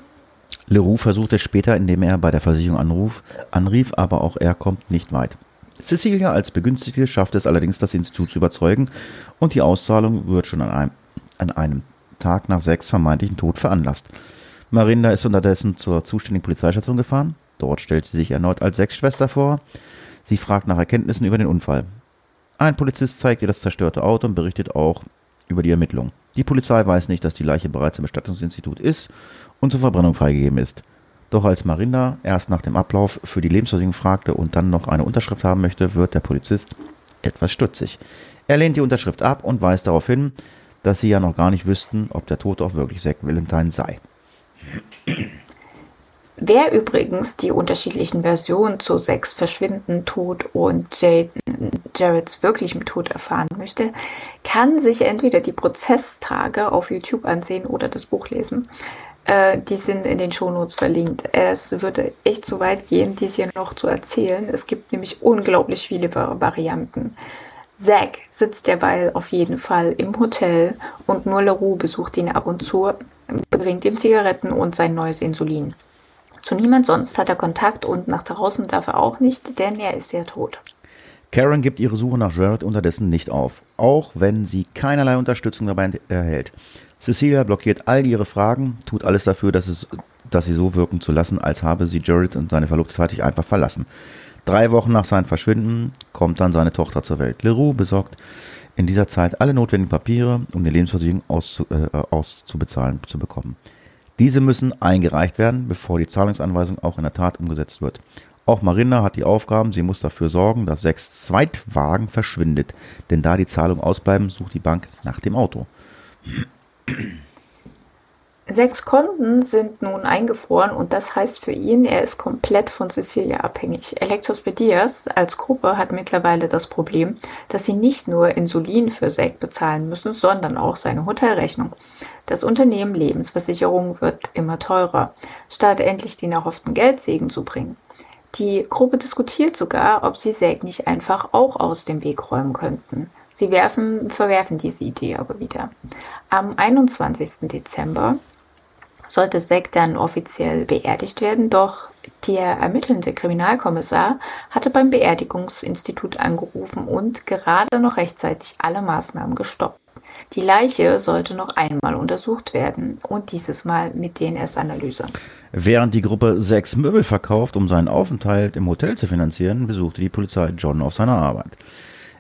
Leroux versucht es später, indem er bei der Versicherung anruf, anrief, aber auch er kommt nicht weit. Cecilia als Begünstigte schafft es allerdings, das Institut zu überzeugen und die Auszahlung wird schon an einem, an einem Tag nach sechs vermeintlichen Tod veranlasst. Marinda ist unterdessen zur zuständigen Polizeistation gefahren. Dort stellt sie sich erneut als Sechsschwester vor. Sie fragt nach Erkenntnissen über den Unfall. Ein Polizist zeigt ihr das zerstörte Auto und berichtet auch über die Ermittlung. Die Polizei weiß nicht, dass die Leiche bereits im Bestattungsinstitut ist und zur Verbrennung freigegeben ist. Doch als Marinda erst nach dem Ablauf für die Lebensversicherung fragte und dann noch eine Unterschrift haben möchte, wird der Polizist etwas stutzig. Er lehnt die Unterschrift ab und weist darauf hin, dass sie ja noch gar nicht wüssten, ob der Tote auch wirklich Zack Valentine sei. Wer übrigens die unterschiedlichen Versionen zu Sex Verschwinden, Tod und Jade, Jareds wirklichem Tod erfahren möchte, kann sich entweder die Prozesstage auf YouTube ansehen oder das Buch lesen. Äh, die sind in den Shownotes verlinkt. Es würde echt zu weit gehen, dies hier noch zu erzählen. Es gibt nämlich unglaublich viele Varianten. Zack sitzt derweil auf jeden Fall im Hotel und nur Leroux besucht ihn ab und zu, bringt ihm Zigaretten und sein neues Insulin. Zu niemand sonst hat er Kontakt und nach draußen darf er auch nicht, denn er ist ja tot. Karen gibt ihre Suche nach Jared unterdessen nicht auf, auch wenn sie keinerlei Unterstützung dabei erhält. Cecilia blockiert all ihre Fragen, tut alles dafür, dass, es, dass sie so wirken zu lassen, als habe sie Jared und seine Verlobte zeitig einfach verlassen. Drei Wochen nach seinem Verschwinden kommt dann seine Tochter zur Welt. Leroux besorgt in dieser Zeit alle notwendigen Papiere, um die Lebensversicherung auszu, äh, auszubezahlen zu bekommen. Diese müssen eingereicht werden, bevor die Zahlungsanweisung auch in der Tat umgesetzt wird. Auch Marina hat die Aufgaben, sie muss dafür sorgen, dass sechs Zweitwagen verschwindet, denn da die Zahlungen ausbleiben, sucht die Bank nach dem Auto. Sechs Konten sind nun eingefroren und das heißt für ihn, er ist komplett von Cecilia abhängig. Electrospedias als Gruppe hat mittlerweile das Problem, dass sie nicht nur Insulin für Zack bezahlen müssen, sondern auch seine Hotelrechnung. Das Unternehmen Lebensversicherung wird immer teurer, statt endlich den erhofften Geldsegen zu bringen. Die Gruppe diskutiert sogar, ob sie Zack nicht einfach auch aus dem Weg räumen könnten. Sie werfen, verwerfen diese Idee aber wieder. Am 21. Dezember sollte Zack dann offiziell beerdigt werden, doch der ermittelnde Kriminalkommissar hatte beim Beerdigungsinstitut angerufen und gerade noch rechtzeitig alle Maßnahmen gestoppt. Die Leiche sollte noch einmal untersucht werden und dieses Mal mit DNS-Analyse. Während die Gruppe sechs Möbel verkauft, um seinen Aufenthalt im Hotel zu finanzieren, besuchte die Polizei John auf seiner Arbeit.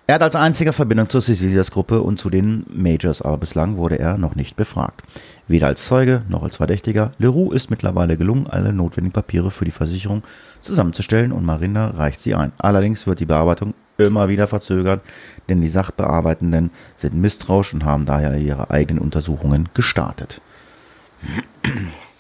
Er hat als einziger Verbindung zur Cecilias Gruppe und zu den Majors, aber bislang wurde er noch nicht befragt. Weder als Zeuge noch als Verdächtiger. Leroux ist mittlerweile gelungen, alle notwendigen Papiere für die Versicherung zusammenzustellen und Marinda reicht sie ein. Allerdings wird die Bearbeitung immer wieder verzögert, denn die Sachbearbeitenden sind misstrauisch und haben daher ihre eigenen Untersuchungen gestartet.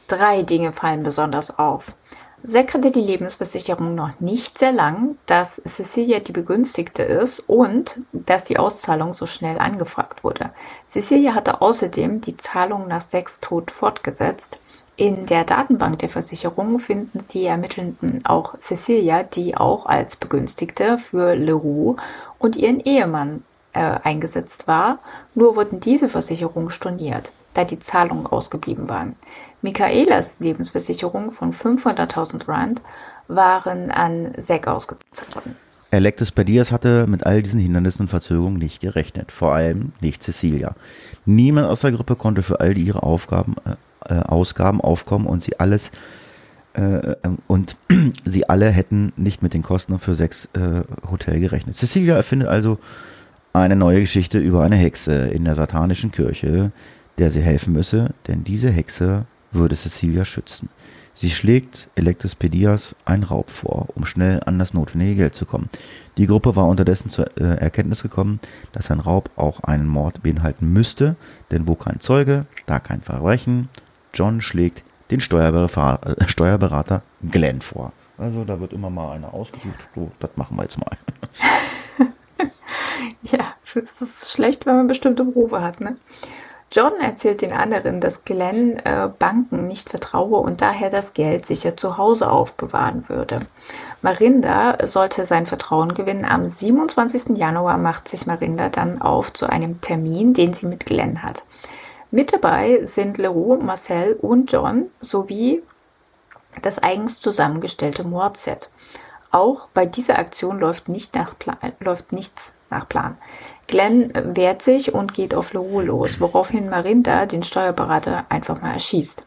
Drei Dinge fallen besonders auf. Zack hatte die Lebensversicherung noch nicht sehr lang, dass Cecilia die Begünstigte ist und dass die Auszahlung so schnell angefragt wurde. Cecilia hatte außerdem die Zahlung nach Zacks Tod fortgesetzt. In der Datenbank der Versicherung finden die Ermittelnden auch Cecilia, die auch als Begünstigte für Leroux und ihren Ehemann äh, eingesetzt war. Nur wurden diese Versicherungen storniert, da die Zahlungen ausgeblieben waren. Michaelas Lebensversicherung von 500.000 Rand waren an Zack ausgezahlt worden. Electus Perdias hatte mit all diesen Hindernissen und Verzögerungen nicht gerechnet, vor allem nicht Cecilia. Niemand aus der Gruppe konnte für all ihre Aufgaben, äh, äh Ausgaben aufkommen und sie alles äh, äh und sie alle hätten nicht mit den Kosten für sechs äh, Hotel gerechnet. Cecilia erfindet also eine neue Geschichte über eine Hexe in der satanischen Kirche, der sie helfen müsse, denn diese Hexe würde Cecilia schützen. Sie schlägt Elektrospedias einen Raub vor, um schnell an das notwendige Geld zu kommen. Die Gruppe war unterdessen zur äh, Erkenntnis gekommen, dass ein Raub auch einen Mord beinhalten müsste, denn wo kein Zeuge, da kein Verbrechen. John schlägt den Steuerberater, äh, Glenn vor. Also da wird immer mal einer ausgesucht. So, das machen wir jetzt mal. ja, es ist schlecht, wenn man bestimmte Berufe hat, ne? John erzählt den anderen, dass Glenn äh, Banken nicht vertraue und daher das Geld sicher zu Hause aufbewahren würde. Marinda sollte sein Vertrauen gewinnen. Am 27. Januar macht sich Marinda dann auf zu einem Termin, den sie mit Glenn hat. Mit dabei sind Leroux, Marcel und John sowie das eigens zusammengestellte Mordset. Auch bei dieser Aktion läuft, nicht nach Plan, läuft nichts nach Plan. Glenn wehrt sich und geht auf Leroux los, woraufhin Marinda den Steuerberater einfach mal erschießt.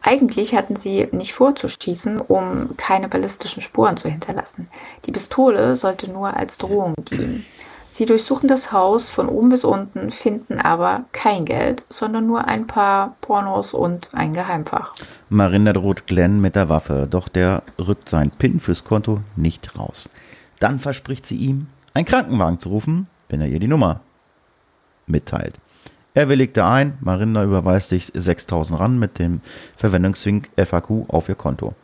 Eigentlich hatten sie nicht vorzuschießen, um keine ballistischen Spuren zu hinterlassen. Die Pistole sollte nur als Drohung dienen. Sie durchsuchen das Haus von oben bis unten, finden aber kein Geld, sondern nur ein paar Pornos und ein Geheimfach. Marinda droht Glenn mit der Waffe, doch der rückt seinen PIN fürs Konto nicht raus. Dann verspricht sie ihm, einen Krankenwagen zu rufen, wenn er ihr die Nummer mitteilt. Er willigte ein, Marinda überweist sich 6000 Rand mit dem Verwendungszwing FAQ auf ihr Konto.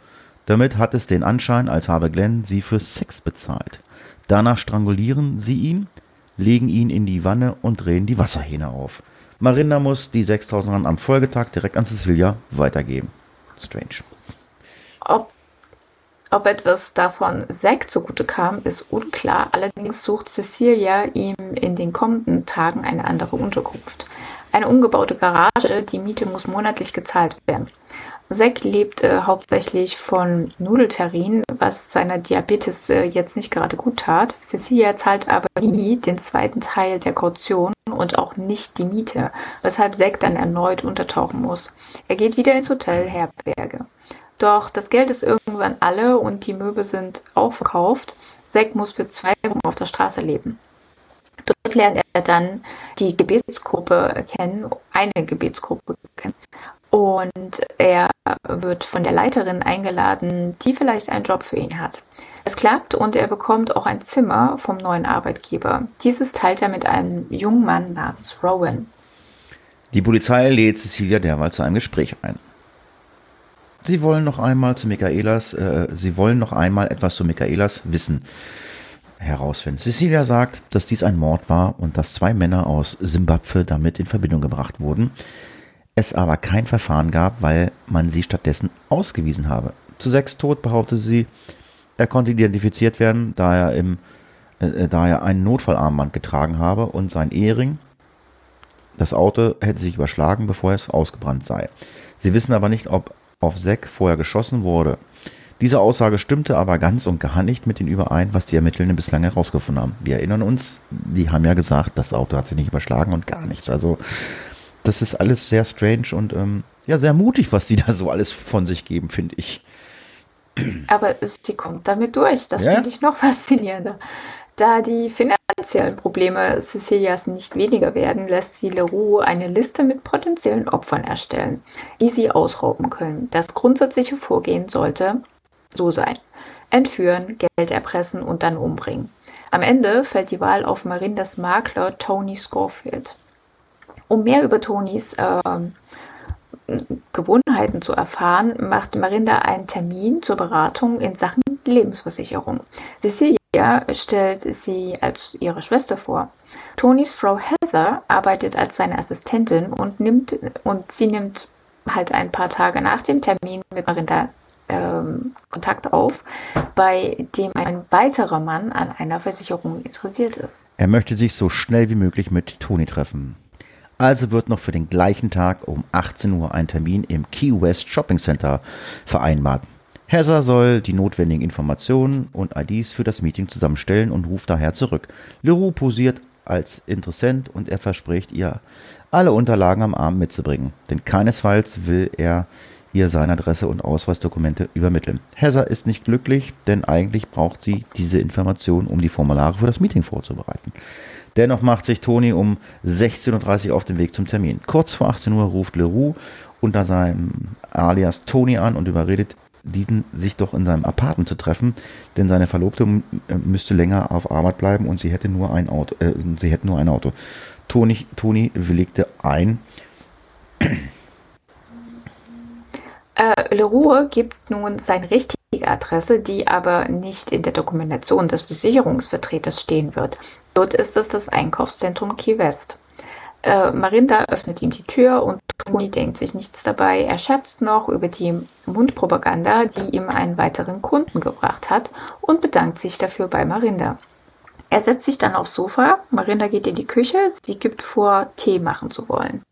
Damit hat es den Anschein, als habe Glenn sie für Sex bezahlt. Danach strangulieren sie ihn, legen ihn in die Wanne und drehen die Wasserhähne auf. Marinda muss die 6000 Rand am Folgetag direkt an Cecilia weitergeben. Strange. Ob, ob etwas davon Zack zugute kam, ist unklar. Allerdings sucht Cecilia ihm in den kommenden Tagen eine andere Unterkunft. Eine umgebaute Garage, die Miete muss monatlich gezahlt werden. Zack lebt äh, hauptsächlich von Nudelterrin, was seiner Diabetes äh, jetzt nicht gerade gut tat. Cecilia zahlt aber nie den zweiten Teil der Kaution und auch nicht die Miete, weshalb Zack dann erneut untertauchen muss. Er geht wieder ins Hotel Herberge. Doch das Geld ist irgendwann alle und die Möbel sind auch verkauft. Zack muss für zwei Wochen auf der Straße leben. Dort lernt er dann die Gebetsgruppe kennen, eine Gebetsgruppe kennen. Und er wird von der Leiterin eingeladen, die vielleicht einen Job für ihn hat. Es klappt und er bekommt auch ein Zimmer vom neuen Arbeitgeber. Dieses teilt er mit einem jungen Mann namens Rowan. Die Polizei lädt Cecilia derweil zu einem Gespräch ein. Sie wollen noch einmal zu Michaelas, äh, sie wollen noch einmal etwas zu Michaelas Wissen herausfinden. Cecilia sagt, dass dies ein Mord war und dass zwei Männer aus Simbabwe damit in Verbindung gebracht wurden es aber kein Verfahren gab, weil man sie stattdessen ausgewiesen habe. Zu sechs Tod behauptete sie, er konnte identifiziert werden, da er, im, äh, äh, da er einen Notfallarmband getragen habe und sein Ehering, das Auto hätte sich überschlagen, bevor es ausgebrannt sei. Sie wissen aber nicht, ob auf Zack vorher geschossen wurde. Diese Aussage stimmte aber ganz und gar nicht mit dem überein, was die Ermittelnden bislang herausgefunden haben. Wir erinnern uns, die haben ja gesagt, das Auto hat sich nicht überschlagen und gar nichts. Also das ist alles sehr strange und ähm, ja, sehr mutig, was sie da so alles von sich geben, finde ich. Aber sie kommt damit durch. Das ja? finde ich noch faszinierender. Da die finanziellen Probleme Cecilias nicht weniger werden, lässt sie Leroux eine Liste mit potenziellen Opfern erstellen, die sie ausrauben können. Das grundsätzliche Vorgehen sollte so sein. Entführen, Geld erpressen und dann umbringen. Am Ende fällt die Wahl auf Marindas Makler Tony Scorfield. Um mehr über Tonis äh, Gewohnheiten zu erfahren, macht Marinda einen Termin zur Beratung in Sachen Lebensversicherung. Cecilia stellt sie als ihre Schwester vor. Tonys Frau Heather arbeitet als seine Assistentin und nimmt und sie nimmt halt ein paar Tage nach dem Termin mit Marinda ähm, Kontakt auf, bei dem ein weiterer Mann an einer Versicherung interessiert ist. Er möchte sich so schnell wie möglich mit Toni treffen. Also wird noch für den gleichen Tag um 18 Uhr ein Termin im Key West Shopping Center vereinbart. Heather soll die notwendigen Informationen und IDs für das Meeting zusammenstellen und ruft daher zurück. Leroux posiert als Interessent und er verspricht ihr, alle Unterlagen am Abend mitzubringen, denn keinesfalls will er ihr seine Adresse und Ausweisdokumente übermitteln. Heather ist nicht glücklich, denn eigentlich braucht sie diese Informationen, um die Formulare für das Meeting vorzubereiten. Dennoch macht sich Toni um 16.30 Uhr auf den Weg zum Termin. Kurz vor 18 Uhr ruft Leroux unter seinem Alias Toni an und überredet diesen, sich doch in seinem Apartment zu treffen, denn seine Verlobte müsste länger auf Arbeit bleiben und sie hätte nur ein Auto. Äh, sie hätte nur ein Auto. Toni, Toni willigte ein. Äh, Leroux gibt nun seine richtige Adresse, die aber nicht in der Dokumentation des Versicherungsvertreters stehen wird. Dort ist es das Einkaufszentrum Key West. Äh, Marinda öffnet ihm die Tür und Toni denkt sich nichts dabei. Er scherzt noch über die Mundpropaganda, die ihm einen weiteren Kunden gebracht hat und bedankt sich dafür bei Marinda. Er setzt sich dann aufs Sofa. Marinda geht in die Küche. Sie gibt vor, Tee machen zu wollen.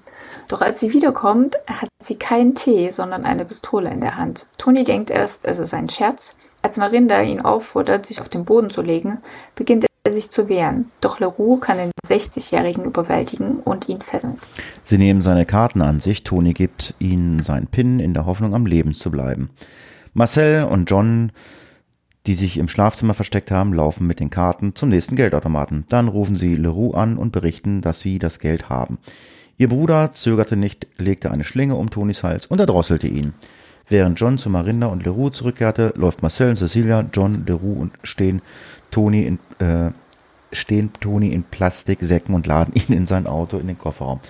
Doch als sie wiederkommt, hat sie keinen Tee, sondern eine Pistole in der Hand. Toni denkt erst, es ist ein Scherz. Als Marinda ihn auffordert, sich auf den Boden zu legen, beginnt er sich zu wehren. Doch Leroux kann den 60-Jährigen überwältigen und ihn fesseln. Sie nehmen seine Karten an sich. Toni gibt ihnen seinen Pin in der Hoffnung, am Leben zu bleiben. Marcel und John, die sich im Schlafzimmer versteckt haben, laufen mit den Karten zum nächsten Geldautomaten. Dann rufen sie Leroux an und berichten, dass sie das Geld haben. Ihr Bruder zögerte nicht, legte eine Schlinge um Tonis Hals und erdrosselte ihn. Während John zu Marinda und Leroux zurückkehrte, läuft Marcel und Cecilia, John, Leroux und stehen Toni in, äh, stehen Toni in Plastiksäcken und laden ihn in sein Auto in den Kofferraum.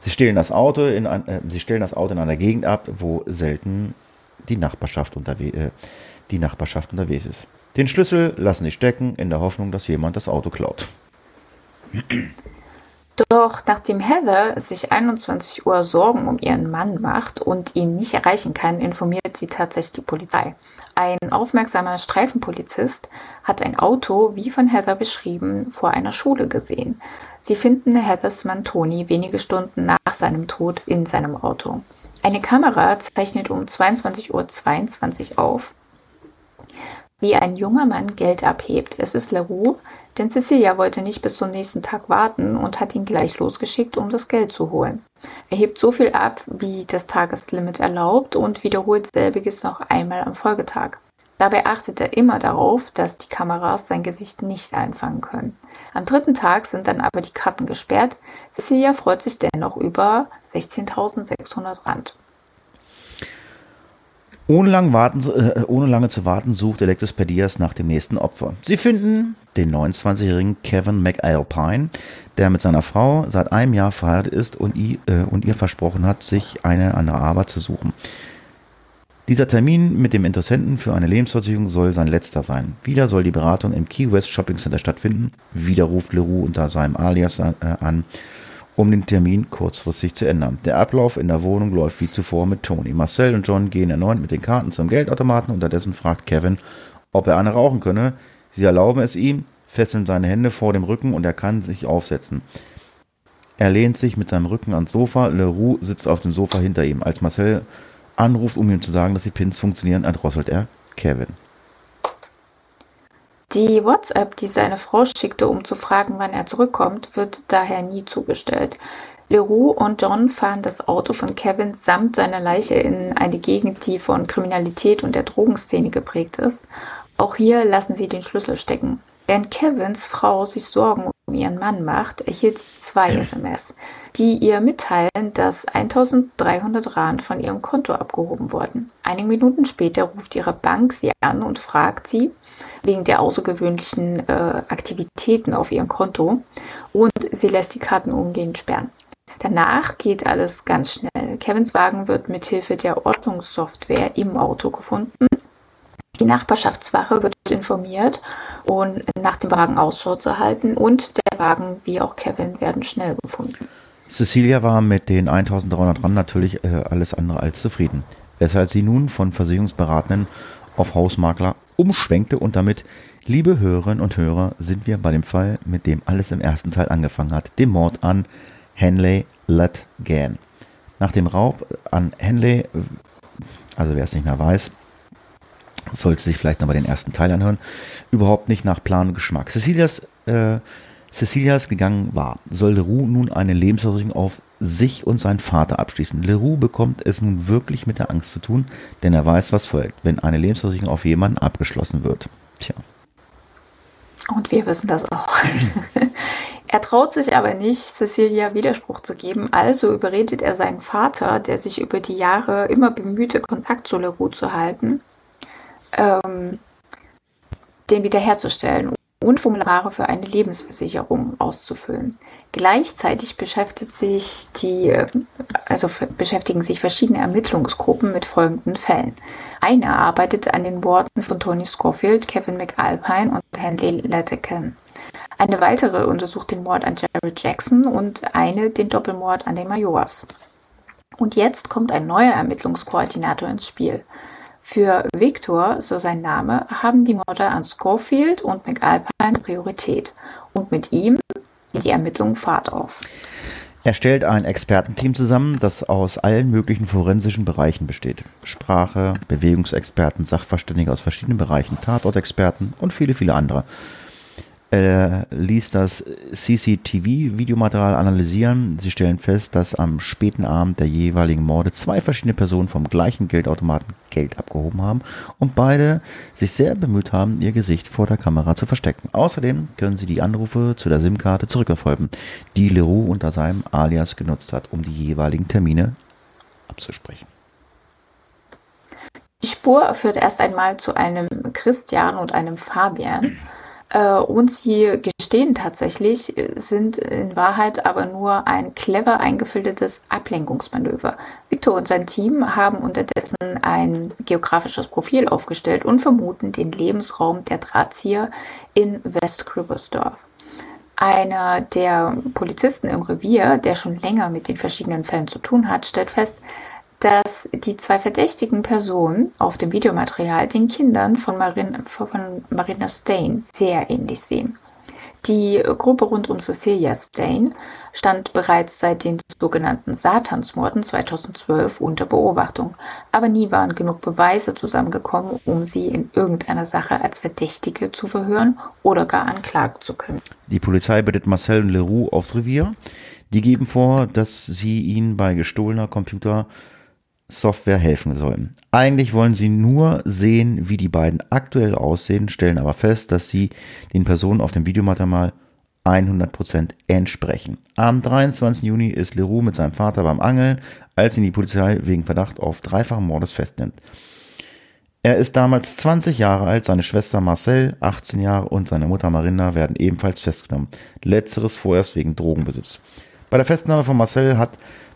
Sie stellen das Auto in, ein, äh, sie stellen das Auto in einer Gegend ab, wo selten die Nachbarschaft, unterwe äh, die Nachbarschaft unterwegs ist. Den Schlüssel lassen sie stecken, in der Hoffnung, dass jemand das Auto klaut. Doch nachdem Heather sich 21 Uhr Sorgen um ihren Mann macht und ihn nicht erreichen kann, informiert sie tatsächlich die Polizei. Ein aufmerksamer Streifenpolizist hat ein Auto, wie von Heather beschrieben, vor einer Schule gesehen. Sie finden Heathers Mann Tony wenige Stunden nach seinem Tod in seinem Auto. Eine Kamera zeichnet um 22.22 Uhr 22 auf, wie ein junger Mann Geld abhebt. Es ist Leroux, denn Cecilia wollte nicht bis zum nächsten Tag warten und hat ihn gleich losgeschickt, um das Geld zu holen. Er hebt so viel ab, wie das Tageslimit erlaubt und wiederholt selbiges noch einmal am Folgetag. Dabei achtet er immer darauf, dass die Kameras sein Gesicht nicht einfangen können. Am dritten Tag sind dann aber die Karten gesperrt. Cecilia freut sich dennoch über 16.600 Rand. Ohne, lang warten, äh, ohne lange zu warten sucht Electus Pedias nach dem nächsten Opfer. Sie finden den 29-jährigen Kevin McAlpine, der mit seiner Frau seit einem Jahr verheiratet ist und, ihr, äh, und ihr versprochen hat, sich eine andere Arbeit zu suchen. Dieser Termin mit dem Interessenten für eine Lebensversicherung soll sein letzter sein. Wieder soll die Beratung im Key West Shopping Center stattfinden. Wieder ruft Leroux unter seinem Alias an, äh, an um den Termin kurzfristig zu ändern. Der Ablauf in der Wohnung läuft wie zuvor mit Tony. Marcel und John gehen erneut mit den Karten zum Geldautomaten. Unterdessen fragt Kevin, ob er eine rauchen könne. Sie erlauben es ihm, fesseln seine Hände vor dem Rücken und er kann sich aufsetzen. Er lehnt sich mit seinem Rücken ans Sofa. Leroux sitzt auf dem Sofa hinter ihm. Als Marcel anruft, um ihm zu sagen, dass die Pins funktionieren, erdrosselt er Kevin. Die WhatsApp, die seine Frau schickte, um zu fragen, wann er zurückkommt, wird daher nie zugestellt. Leroux und John fahren das Auto von Kevin samt seiner Leiche in eine Gegend, die von Kriminalität und der Drogenszene geprägt ist. Auch hier lassen sie den Schlüssel stecken. Während Kevins Frau sich Sorgen um ihren Mann macht, erhielt sie zwei SMS, die ihr mitteilen, dass 1300 Rand von ihrem Konto abgehoben wurden. Einige Minuten später ruft ihre Bank sie an und fragt sie wegen der außergewöhnlichen äh, Aktivitäten auf ihrem Konto und sie lässt die Karten umgehend sperren. Danach geht alles ganz schnell. Kevins Wagen wird mithilfe der Ortungssoftware im Auto gefunden die Nachbarschaftswache wird informiert und nach dem Wagen Ausschau zu halten und der Wagen wie auch Kevin werden schnell gefunden. Cecilia war mit den 1300 Rand natürlich äh, alles andere als zufrieden, weshalb sie nun von Versicherungsberatenden auf Hausmakler umschwenkte und damit, liebe Hörerinnen und Hörer, sind wir bei dem Fall, mit dem alles im ersten Teil angefangen hat, dem Mord an Henley Letgan. Nach dem Raub an Henley, also wer es nicht mehr weiß, sollte sich vielleicht noch mal den ersten Teil anhören, überhaupt nicht nach Plan und Geschmack. Cecilias, äh, Cecilias gegangen war, soll Leroux nun eine Lebensversicherung auf sich und seinen Vater abschließen. Leroux bekommt es nun wirklich mit der Angst zu tun, denn er weiß, was folgt, wenn eine Lebensversicherung auf jemanden abgeschlossen wird. Tja. Und wir wissen das auch. er traut sich aber nicht, Cecilia Widerspruch zu geben, also überredet er seinen Vater, der sich über die Jahre immer bemühte, Kontakt zu Leroux zu halten, ähm, den wiederherzustellen und Formulare für eine Lebensversicherung auszufüllen. Gleichzeitig beschäftigt sich die, äh, also beschäftigen sich verschiedene Ermittlungsgruppen mit folgenden Fällen. Eine arbeitet an den Worten von Tony Scofield, Kevin McAlpine und Henley Lettecan. Eine weitere untersucht den Mord an Jared Jackson und eine den Doppelmord an den Majors. Und jetzt kommt ein neuer Ermittlungskoordinator ins Spiel. Für Victor, so sein Name, haben die Morde an Schofield und McAlpine Priorität. Und mit ihm die Ermittlungen Fahrt auf. Er stellt ein Expertenteam zusammen, das aus allen möglichen forensischen Bereichen besteht. Sprache, Bewegungsexperten, Sachverständige aus verschiedenen Bereichen, Tatortexperten und viele, viele andere. Er ließ das CCTV-Videomaterial analysieren. Sie stellen fest, dass am späten Abend der jeweiligen Morde zwei verschiedene Personen vom gleichen Geldautomaten Geld abgehoben haben und beide sich sehr bemüht haben, ihr Gesicht vor der Kamera zu verstecken. Außerdem können sie die Anrufe zu der SIM-Karte zurückverfolgen, die Leroux unter seinem Alias genutzt hat, um die jeweiligen Termine abzusprechen. Die Spur führt erst einmal zu einem Christian und einem Fabian. Äh, und sie gestehen tatsächlich, sind in Wahrheit aber nur ein clever eingefiltertes Ablenkungsmanöver. Victor und sein Team haben unterdessen ein geografisches Profil aufgestellt und vermuten den Lebensraum der Drahtzieher in Westgrübersdorf. Einer der Polizisten im Revier, der schon länger mit den verschiedenen Fällen zu tun hat, stellt fest, dass die zwei verdächtigen Personen auf dem Videomaterial den Kindern von, Marin, von Marina Stain sehr ähnlich sehen. Die Gruppe rund um Cecilia Stain stand bereits seit den sogenannten Satansmorden 2012 unter Beobachtung, aber nie waren genug Beweise zusammengekommen, um sie in irgendeiner Sache als Verdächtige zu verhören oder gar anklagen zu können. Die Polizei bittet Marcel und Leroux aufs Revier. Die geben vor, dass sie ihn bei gestohlener Computer Software helfen sollen. Eigentlich wollen sie nur sehen, wie die beiden aktuell aussehen, stellen aber fest, dass sie den Personen auf dem Videomaterial 100% entsprechen. Am 23. Juni ist Leroux mit seinem Vater beim Angeln, als ihn die Polizei wegen Verdacht auf dreifachen Mordes festnimmt. Er ist damals 20 Jahre alt, seine Schwester Marcel 18 Jahre und seine Mutter Marina werden ebenfalls festgenommen. Letzteres vorerst wegen Drogenbesitz. Bei der Festnahme von Marcel hat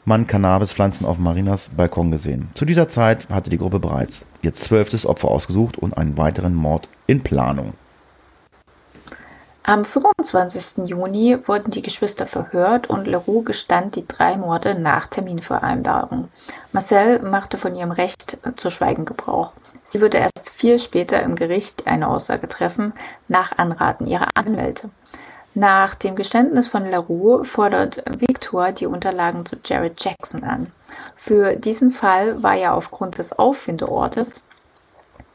man Cannabispflanzen auf Marinas Balkon gesehen. Zu dieser Zeit hatte die Gruppe bereits ihr zwölftes Opfer ausgesucht und einen weiteren Mord in Planung. Am 25. Juni wurden die Geschwister verhört und Leroux gestand die drei Morde nach Terminvereinbarung. Marcel machte von ihrem Recht zu schweigen Gebrauch. Sie würde erst viel später im Gericht eine Aussage treffen, nach Anraten ihrer Anwälte. Nach dem Geständnis von LaRue fordert Victor die Unterlagen zu Jared Jackson an. Für diesen Fall war er aufgrund des Auffindeortes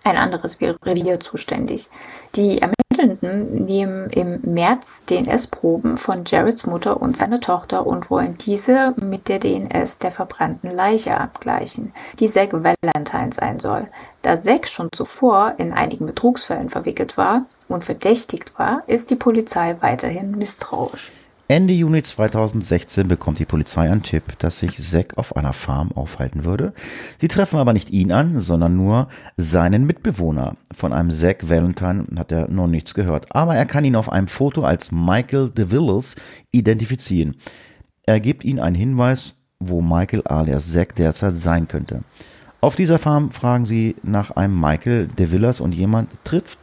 ein anderes Revier zuständig. Die Ermittelnden nehmen im März DNS-Proben von Jareds Mutter und seiner Tochter und wollen diese mit der DNS der verbrannten Leiche abgleichen, die Zack Valentine sein soll. Da Zack schon zuvor in einigen Betrugsfällen verwickelt war und verdächtigt war, ist die Polizei weiterhin misstrauisch. Ende Juni 2016 bekommt die Polizei einen Tipp, dass sich Zack auf einer Farm aufhalten würde. Sie treffen aber nicht ihn an, sondern nur seinen Mitbewohner. Von einem Zack Valentine hat er noch nichts gehört, aber er kann ihn auf einem Foto als Michael DeVilles identifizieren. Er gibt ihnen einen Hinweis, wo Michael alias Zack derzeit sein könnte. Auf dieser Farm fragen sie nach einem Michael DeVilles und jemand trifft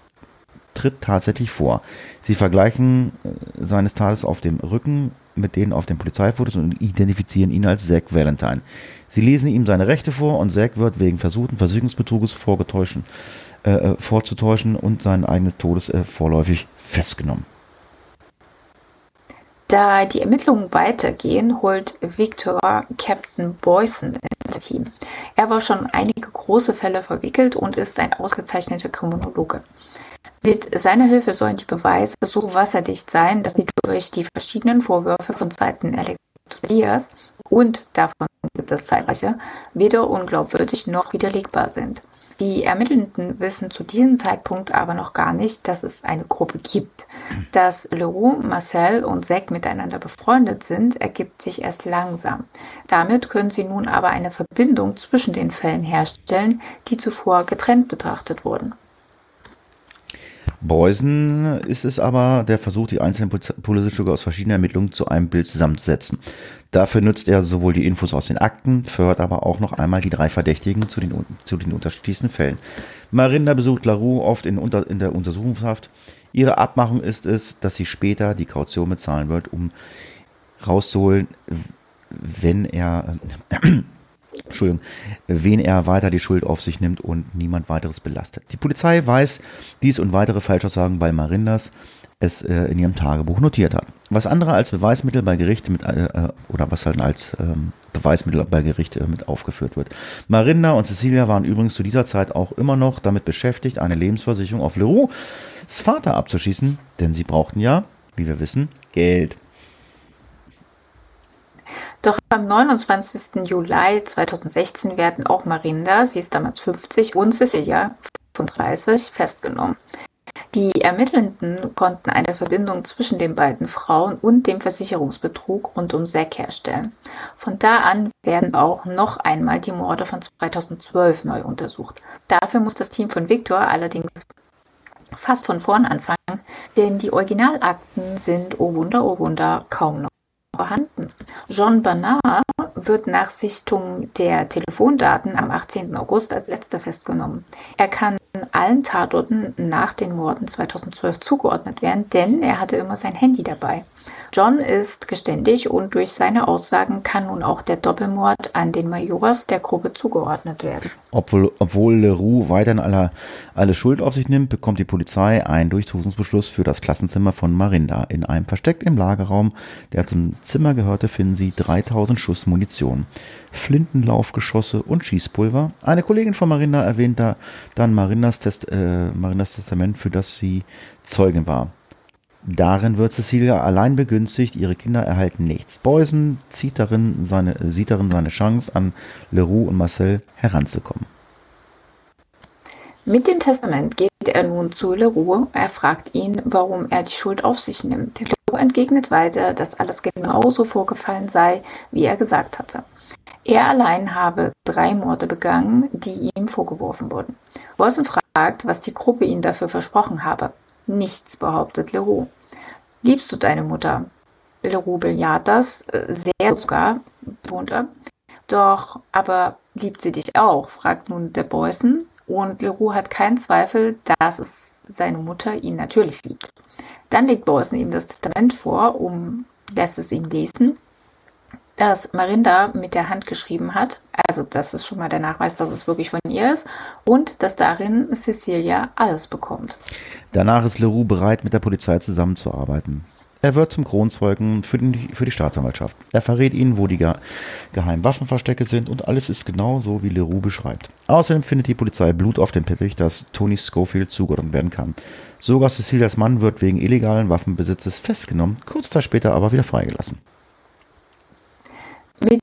tritt tatsächlich vor. Sie vergleichen äh, seines Tages auf dem Rücken mit denen auf den Polizeifotos und identifizieren ihn als Zack Valentine. Sie lesen ihm seine Rechte vor und Zack wird wegen versuchten Versicherungsbetruges vorgetäuschen, äh, äh, vorzutäuschen und seinen eigenen Todes äh, vorläufig festgenommen. Da die Ermittlungen weitergehen, holt Victor Captain Boyson ins Team. Er war schon einige große Fälle verwickelt und ist ein ausgezeichneter Kriminologe. Mit seiner Hilfe sollen die Beweise so wasserdicht sein, dass sie durch die verschiedenen Vorwürfe von Seiten Elektrodias und davon gibt es zahlreiche, weder unglaubwürdig noch widerlegbar sind. Die Ermittelnden wissen zu diesem Zeitpunkt aber noch gar nicht, dass es eine Gruppe gibt. Dass Leroux, Marcel und Zack miteinander befreundet sind, ergibt sich erst langsam. Damit können sie nun aber eine Verbindung zwischen den Fällen herstellen, die zuvor getrennt betrachtet wurden. Beusen ist es aber, der versucht, die einzelnen Puzzlestücke aus verschiedenen Ermittlungen zu einem Bild zusammenzusetzen. Dafür nutzt er sowohl die Infos aus den Akten, fördert aber auch noch einmal die drei Verdächtigen zu den, zu den unterschiedlichsten Fällen. Marinda besucht LaRue oft in, unter, in der Untersuchungshaft. Ihre Abmachung ist es, dass sie später die Kaution bezahlen wird, um rauszuholen, wenn er, äh, Entschuldigung, wen er weiter die Schuld auf sich nimmt und niemand weiteres belastet. Die Polizei weiß dies und weitere Falschaussagen bei Marindas es äh, in ihrem Tagebuch notiert hat. Was andere als Beweismittel bei Gericht mit äh, äh, oder was halt als ähm, Beweismittel bei Gericht äh, mit aufgeführt wird. Marinda und Cecilia waren übrigens zu dieser Zeit auch immer noch damit beschäftigt, eine Lebensversicherung auf Leroux Vater abzuschießen, denn sie brauchten ja, wie wir wissen, Geld. Doch am 29. Juli 2016 werden auch Marinda, sie ist damals 50, und Cecilia, 35, festgenommen. Die Ermittelnden konnten eine Verbindung zwischen den beiden Frauen und dem Versicherungsbetrug rund um Zack herstellen. Von da an werden auch noch einmal die Morde von 2012 neu untersucht. Dafür muss das Team von Victor allerdings fast von vorn anfangen, denn die Originalakten sind, oh Wunder, oh Wunder, kaum noch vorhanden. Jean Bernard wird nach Sichtung der Telefondaten am 18. August als letzter festgenommen. Er kann allen Tatorten nach den Morden 2012 zugeordnet werden, denn er hatte immer sein Handy dabei. John ist geständig und durch seine Aussagen kann nun auch der Doppelmord an den Majors der Gruppe zugeordnet werden. Obwohl, obwohl Leroux weiterhin alle, alle Schuld auf sich nimmt, bekommt die Polizei einen Durchsuchungsbeschluss für das Klassenzimmer von Marinda. In einem Versteck im Lagerraum, der zum Zimmer gehörte, finden sie 3000 Schuss Munition, Flintenlaufgeschosse und Schießpulver. Eine Kollegin von Marinda erwähnt da dann Marindas, Test, äh, Marindas Testament, für das sie Zeugin war. Darin wird Cecilia allein begünstigt, ihre Kinder erhalten nichts. Beusen zieht darin seine, sieht darin seine Chance, an Leroux und Marcel heranzukommen. Mit dem Testament geht er nun zu Leroux. Er fragt ihn, warum er die Schuld auf sich nimmt. Leroux entgegnet weiter, dass alles genauso vorgefallen sei, wie er gesagt hatte. Er allein habe drei Morde begangen, die ihm vorgeworfen wurden. Beusen fragt, was die Gruppe ihm dafür versprochen habe. Nichts, behauptet Leroux. Liebst du deine Mutter? Leroux bejaht das, äh, sehr sogar, betont er. Doch, aber liebt sie dich auch? fragt nun der Beusen. Und Leroux hat keinen Zweifel, dass es seine Mutter ihn natürlich liebt. Dann legt Beusen ihm das Testament vor, um lässt es ihm lesen, das Marinda mit der Hand geschrieben hat. Also das ist schon mal der Nachweis, dass es wirklich von ihr ist. Und dass darin Cecilia alles bekommt. Danach ist Leroux bereit, mit der Polizei zusammenzuarbeiten. Er wird zum Kronzeugen für, den, für die Staatsanwaltschaft. Er verrät ihnen, wo die ge geheimen Waffenverstecke sind und alles ist genau so, wie Leroux beschreibt. Außerdem findet die Polizei Blut auf dem Teppich, das Tony Schofield zugeordnet werden kann. Sogar Cecilias Mann wird wegen illegalen Waffenbesitzes festgenommen, kurz Zeit später aber wieder freigelassen.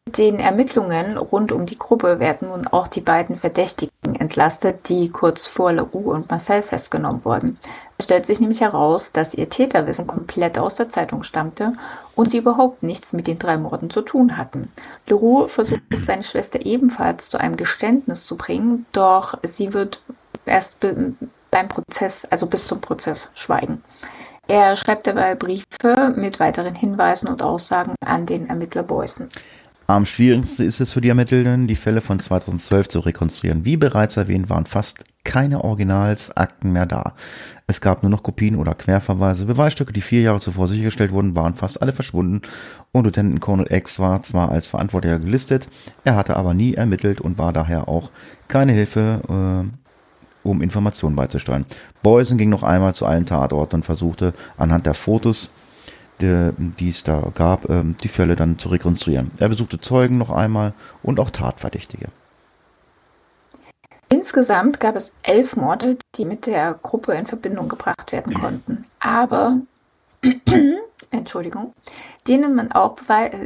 Mit den Ermittlungen rund um die Gruppe werden nun auch die beiden Verdächtigen entlastet, die kurz vor Leroux und Marcel festgenommen wurden. Es stellt sich nämlich heraus, dass ihr Täterwissen komplett aus der Zeitung stammte und sie überhaupt nichts mit den drei Morden zu tun hatten. Leroux versucht seine Schwester ebenfalls zu einem Geständnis zu bringen, doch sie wird erst beim Prozess, also bis zum Prozess, schweigen. Er schreibt dabei Briefe mit weiteren Hinweisen und Aussagen an den Ermittler Beußen. Am schwierigsten ist es für die Ermittelnden, die Fälle von 2012 zu rekonstruieren. Wie bereits erwähnt, waren fast keine Originalsakten mehr da. Es gab nur noch Kopien oder Querverweise. Beweisstücke, die vier Jahre zuvor sichergestellt wurden, waren fast alle verschwunden und Lieutenant Colonel X war zwar als Verantwortlicher gelistet, er hatte aber nie ermittelt und war daher auch keine Hilfe, äh, um Informationen beizusteuern. Boysen ging noch einmal zu allen Tatorten und versuchte anhand der Fotos die es da gab, ähm, die Fälle dann zu rekonstruieren. Er besuchte Zeugen noch einmal und auch Tatverdächtige. Insgesamt gab es elf Morde, die mit der Gruppe in Verbindung gebracht werden konnten. Aber, Entschuldigung, denen man auch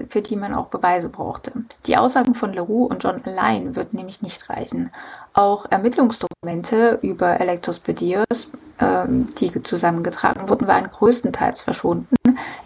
für die man auch Beweise brauchte. Die Aussagen von Leroux und John allein würden nämlich nicht reichen. Auch Ermittlungsdokumente über Elektrospediers, ähm, die zusammengetragen wurden, waren größtenteils verschwunden.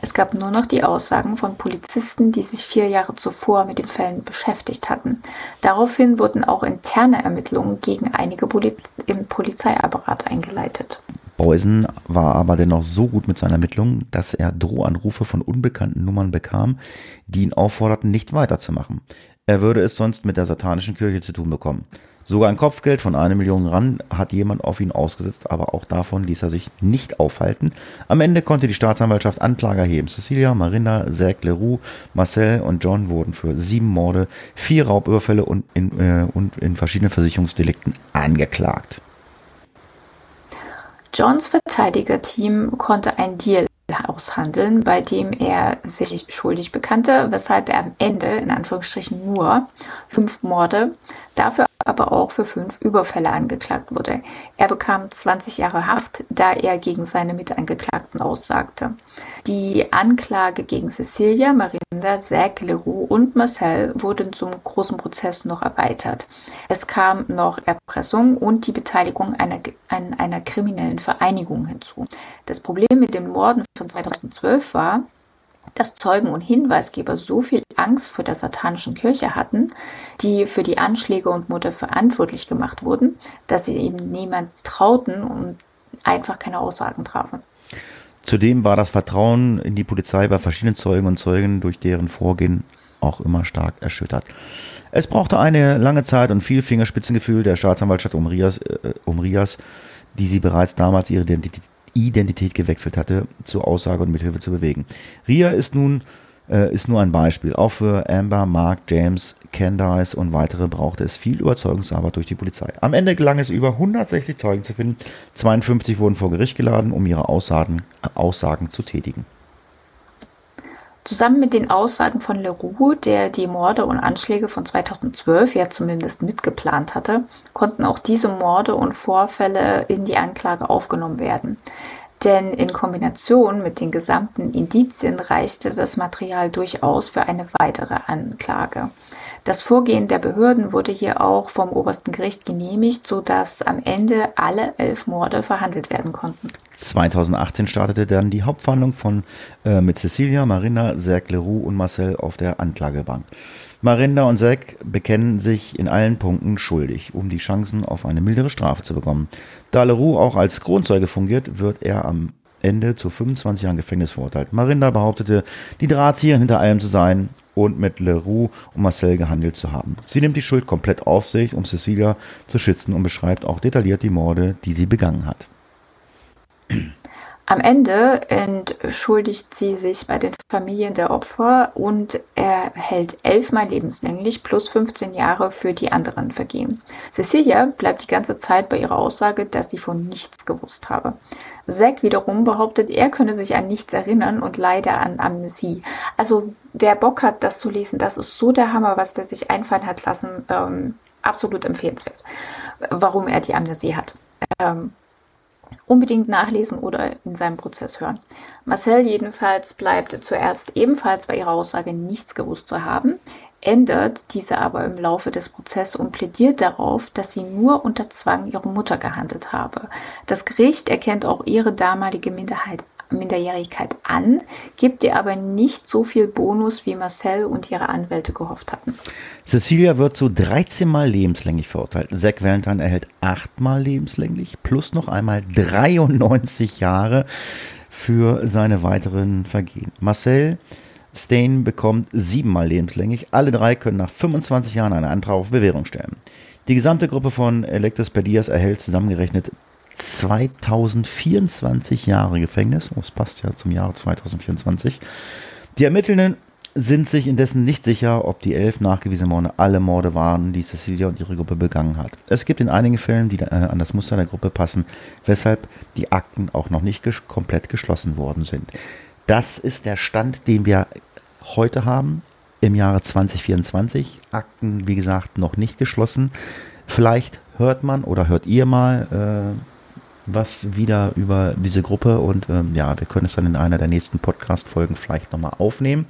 Es gab nur noch die Aussagen von Polizisten, die sich vier Jahre zuvor mit den Fällen beschäftigt hatten. Daraufhin wurden auch interne Ermittlungen gegen einige Poliz im Polizeiapparat eingeleitet. Beusen war aber dennoch so gut mit seinen Ermittlungen, dass er Drohanrufe von unbekannten Nummern bekam, die ihn aufforderten, nicht weiterzumachen. Er würde es sonst mit der satanischen Kirche zu tun bekommen. Sogar ein Kopfgeld von einer Million Rand hat jemand auf ihn ausgesetzt, aber auch davon ließ er sich nicht aufhalten. Am Ende konnte die Staatsanwaltschaft Anklage erheben. Cecilia, Marinda, Zach Leroux, Marcel und John wurden für sieben Morde, vier Raubüberfälle und in, äh, und in verschiedenen Versicherungsdelikten angeklagt. Johns Verteidigerteam konnte ein Deal aushandeln, bei dem er sich schuldig bekannte, weshalb er am Ende in Anführungsstrichen nur fünf Morde, dafür aber auch für fünf Überfälle angeklagt wurde. Er bekam 20 Jahre Haft, da er gegen seine Mitangeklagten aussagte. Die Anklage gegen Cecilia, Marinda, Zach, Leroux und Marcel wurde zum großen Prozess noch erweitert. Es kam noch Erpressung und die Beteiligung einer, an einer kriminellen Vereinigung hinzu. Das Problem mit den Morden von 2012 war, dass Zeugen und Hinweisgeber so viel Angst vor der satanischen Kirche hatten, die für die Anschläge und Mutter verantwortlich gemacht wurden, dass sie eben niemand trauten und einfach keine Aussagen trafen. Zudem war das Vertrauen in die Polizei bei verschiedenen Zeugen und Zeugen durch deren Vorgehen auch immer stark erschüttert. Es brauchte eine lange Zeit und viel Fingerspitzengefühl der Staatsanwaltschaft um Rias, äh, um Rias die sie bereits damals ihre Identität Identität gewechselt hatte, zur Aussage und Mithilfe zu bewegen. Ria ist nun äh, ist nur ein Beispiel. Auch für Amber, Mark, James, Candice und weitere brauchte es viel Überzeugungsarbeit durch die Polizei. Am Ende gelang es über 160 Zeugen zu finden. 52 wurden vor Gericht geladen, um ihre Aussagen, Aussagen zu tätigen. Zusammen mit den Aussagen von Leroux, der die Morde und Anschläge von 2012 ja zumindest mitgeplant hatte, konnten auch diese Morde und Vorfälle in die Anklage aufgenommen werden. Denn in Kombination mit den gesamten Indizien reichte das Material durchaus für eine weitere Anklage. Das Vorgehen der Behörden wurde hier auch vom obersten Gericht genehmigt, sodass am Ende alle elf Morde verhandelt werden konnten. 2018 startete dann die Hauptverhandlung von äh, mit Cecilia, Marina, Zach Leroux und Marcel auf der Anklagebank. Marinda und Zach bekennen sich in allen Punkten schuldig, um die Chancen auf eine mildere Strafe zu bekommen. Da Leroux auch als Kronzeuge fungiert, wird er am Ende zu 25 Jahren Gefängnis verurteilt. Marinda behauptete, die Drahtzieher hinter allem zu sein und mit Leroux und Marcel gehandelt zu haben. Sie nimmt die Schuld komplett auf sich, um Cecilia zu schützen und beschreibt auch detailliert die Morde, die sie begangen hat. Am Ende entschuldigt sie sich bei den Familien der Opfer und erhält elfmal lebenslänglich plus 15 Jahre für die anderen Vergehen. Cecilia bleibt die ganze Zeit bei ihrer Aussage, dass sie von nichts gewusst habe. Zack wiederum behauptet, er könne sich an nichts erinnern und leide an Amnesie. Also wer Bock hat, das zu lesen, das ist so der Hammer, was der sich einfallen hat lassen. Ähm, absolut empfehlenswert, warum er die Amnesie hat. Ähm, unbedingt nachlesen oder in seinem Prozess hören. Marcel jedenfalls bleibt zuerst ebenfalls bei ihrer Aussage nichts gewusst zu haben, ändert diese aber im Laufe des Prozesses und plädiert darauf, dass sie nur unter Zwang ihrer Mutter gehandelt habe. Das Gericht erkennt auch ihre damalige Minderheit Minderjährigkeit an, gibt ihr aber nicht so viel Bonus, wie Marcel und ihre Anwälte gehofft hatten. Cecilia wird zu 13 Mal lebenslänglich verurteilt. Zack Valentine erhält 8 Mal lebenslänglich plus noch einmal 93 Jahre für seine weiteren Vergehen. Marcel Stain bekommt 7 Mal lebenslänglich. Alle drei können nach 25 Jahren einen Antrag auf Bewährung stellen. Die gesamte Gruppe von Electus Perdias erhält zusammengerechnet 2024 Jahre Gefängnis. Oh, das passt ja zum Jahre 2024. Die Ermittelnden sind sich indessen nicht sicher, ob die elf nachgewiesenen Morde alle Morde waren, die Cecilia und ihre Gruppe begangen hat. Es gibt in einigen Fällen, die äh, an das Muster der Gruppe passen, weshalb die Akten auch noch nicht ges komplett geschlossen worden sind. Das ist der Stand, den wir heute haben, im Jahre 2024. Akten, wie gesagt, noch nicht geschlossen. Vielleicht hört man oder hört ihr mal, äh, was wieder über diese Gruppe und ähm, ja, wir können es dann in einer der nächsten Podcast-Folgen vielleicht nochmal aufnehmen.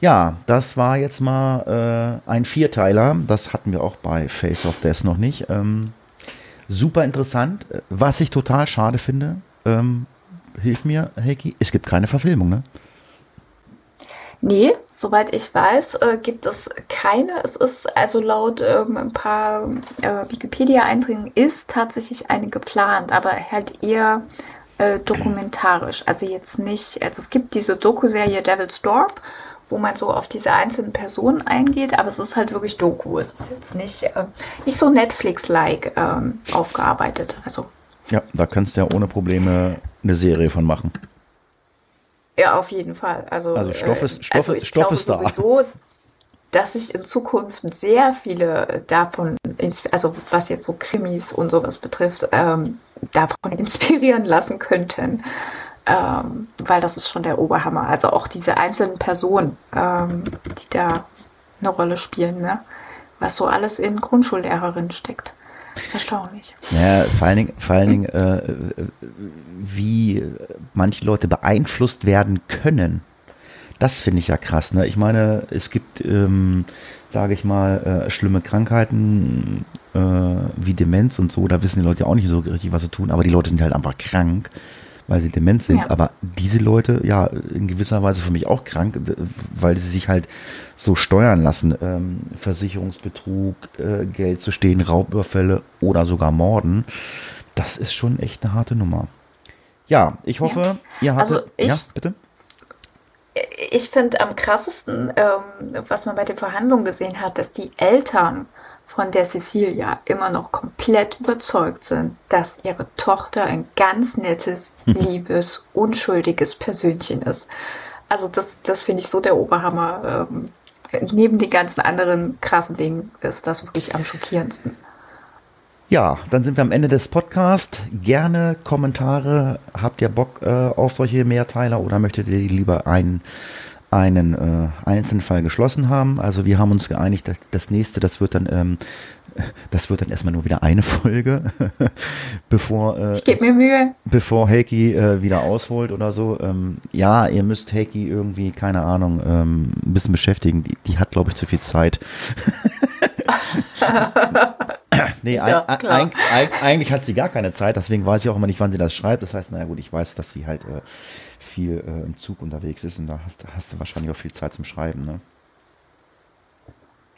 Ja, das war jetzt mal äh, ein Vierteiler. Das hatten wir auch bei Face of Death noch nicht. Ähm, super interessant. Was ich total schade finde, ähm, hilf mir, Heiki, es gibt keine Verfilmung, ne? Nee, soweit ich weiß, äh, gibt es keine. Es ist also laut ähm, ein paar äh, Wikipedia-Einträgen ist tatsächlich eine geplant, aber halt eher äh, dokumentarisch. Also jetzt nicht, also es gibt diese Doku-Serie Devil's Dorp wo man so auf diese einzelnen Personen eingeht, aber es ist halt wirklich Doku. Es ist jetzt nicht, äh, nicht so Netflix-like ähm, aufgearbeitet. Also Ja, da kannst du ja ohne Probleme eine Serie von machen. Ja, auf jeden Fall. Also, Also Stoff ist- äh, Stoff- also ich Stoff ist da. sowieso, dass sich in Zukunft sehr viele davon, also was jetzt so Krimis und sowas betrifft, ähm, davon inspirieren lassen könnten. Ähm, weil das ist schon der Oberhammer. Also auch diese einzelnen Personen, ähm, die da eine Rolle spielen, ne? was so alles in Grundschullehrerinnen steckt. Erstaunlich. Ja, vor allen Dingen, vor allen Dingen äh, äh, wie manche Leute beeinflusst werden können. Das finde ich ja krass. Ne? Ich meine, es gibt, ähm, sage ich mal, äh, schlimme Krankheiten äh, wie Demenz und so. Da wissen die Leute ja auch nicht so richtig, was sie tun. Aber die Leute sind halt einfach krank, weil sie dement sind. Ja. Aber diese Leute, ja, in gewisser Weise für mich auch krank, weil sie sich halt so steuern lassen. Ähm, Versicherungsbetrug, äh, Geld zu stehen, Raubüberfälle oder sogar Morden. Das ist schon echt eine harte Nummer. Ja, ich hoffe, ihr hattet... Also ich- ja, bitte? ich finde am krassesten, ähm, was man bei den Verhandlungen gesehen hat, dass die Eltern von der Cecilia immer noch komplett überzeugt sind, dass ihre Tochter ein ganz nettes, liebes, unschuldiges Persönchen ist. Also das, das finde ich so der Oberhammer. Ähm, neben den ganzen anderen krassen Dingen ist das wirklich am schockierendsten. Ja, dann sind wir am Ende des Podcasts. Gerne Kommentare. Habt ihr Bock äh, auf solche Mehrteiler oder möchtet ihr lieber einen, einen äh, Einzelfall geschlossen haben? Also wir haben uns geeinigt, dass das nächste, das wird dann, ähm, das wird dann erstmal nur wieder eine Folge, bevor, äh, Ich gebe mir Mühe. bevor Heiki äh, wieder ausholt oder so. Ähm, ja, ihr müsst Heiki irgendwie, keine Ahnung, ähm, ein bisschen beschäftigen. Die, die hat, glaube ich, zu viel Zeit. nee, Ja, klar. eig- eig- eigentlich hat sie gar keine Zeit, deswegen weiß ich auch immer nicht, wann sie das schreibt. Das heißt, naja gut, ich weiß, dass sie halt äh, viel äh, im Zug unterwegs ist und da hast, hast du wahrscheinlich auch viel Zeit zum Schreiben. Ne?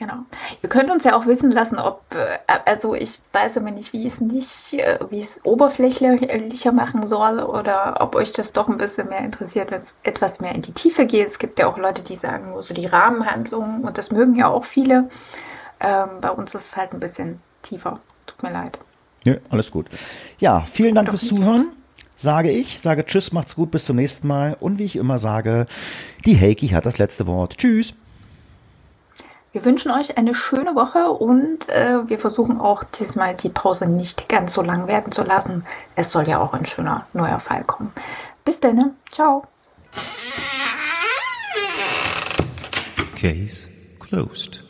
Genau. Ihr könnt uns ja auch wissen lassen, ob, äh, also ich weiß aber nicht, wie es nicht, äh, wie es oberflächlicher machen soll oder ob euch das doch ein bisschen mehr interessiert, wenn es etwas mehr in die Tiefe geht. Es gibt ja auch Leute, die sagen nur so die Rahmenhandlungen und das mögen ja auch viele. Ähm, bei uns ist es halt ein bisschen tiefer. Tut mir leid. Ja, alles gut. Ja, vielen Dank fürs Zuhören. Sage ich, sage Tschüss, macht's gut, bis zum nächsten Mal. Und wie ich immer sage, die Heiki hat das letzte Wort. Tschüss. Wir wünschen euch eine schöne Woche und äh, wir versuchen auch diesmal die Pause nicht ganz so lang werden zu lassen. Es soll ja auch ein schöner neuer Fall kommen. Bis dann. ne? Ciao. Case closed.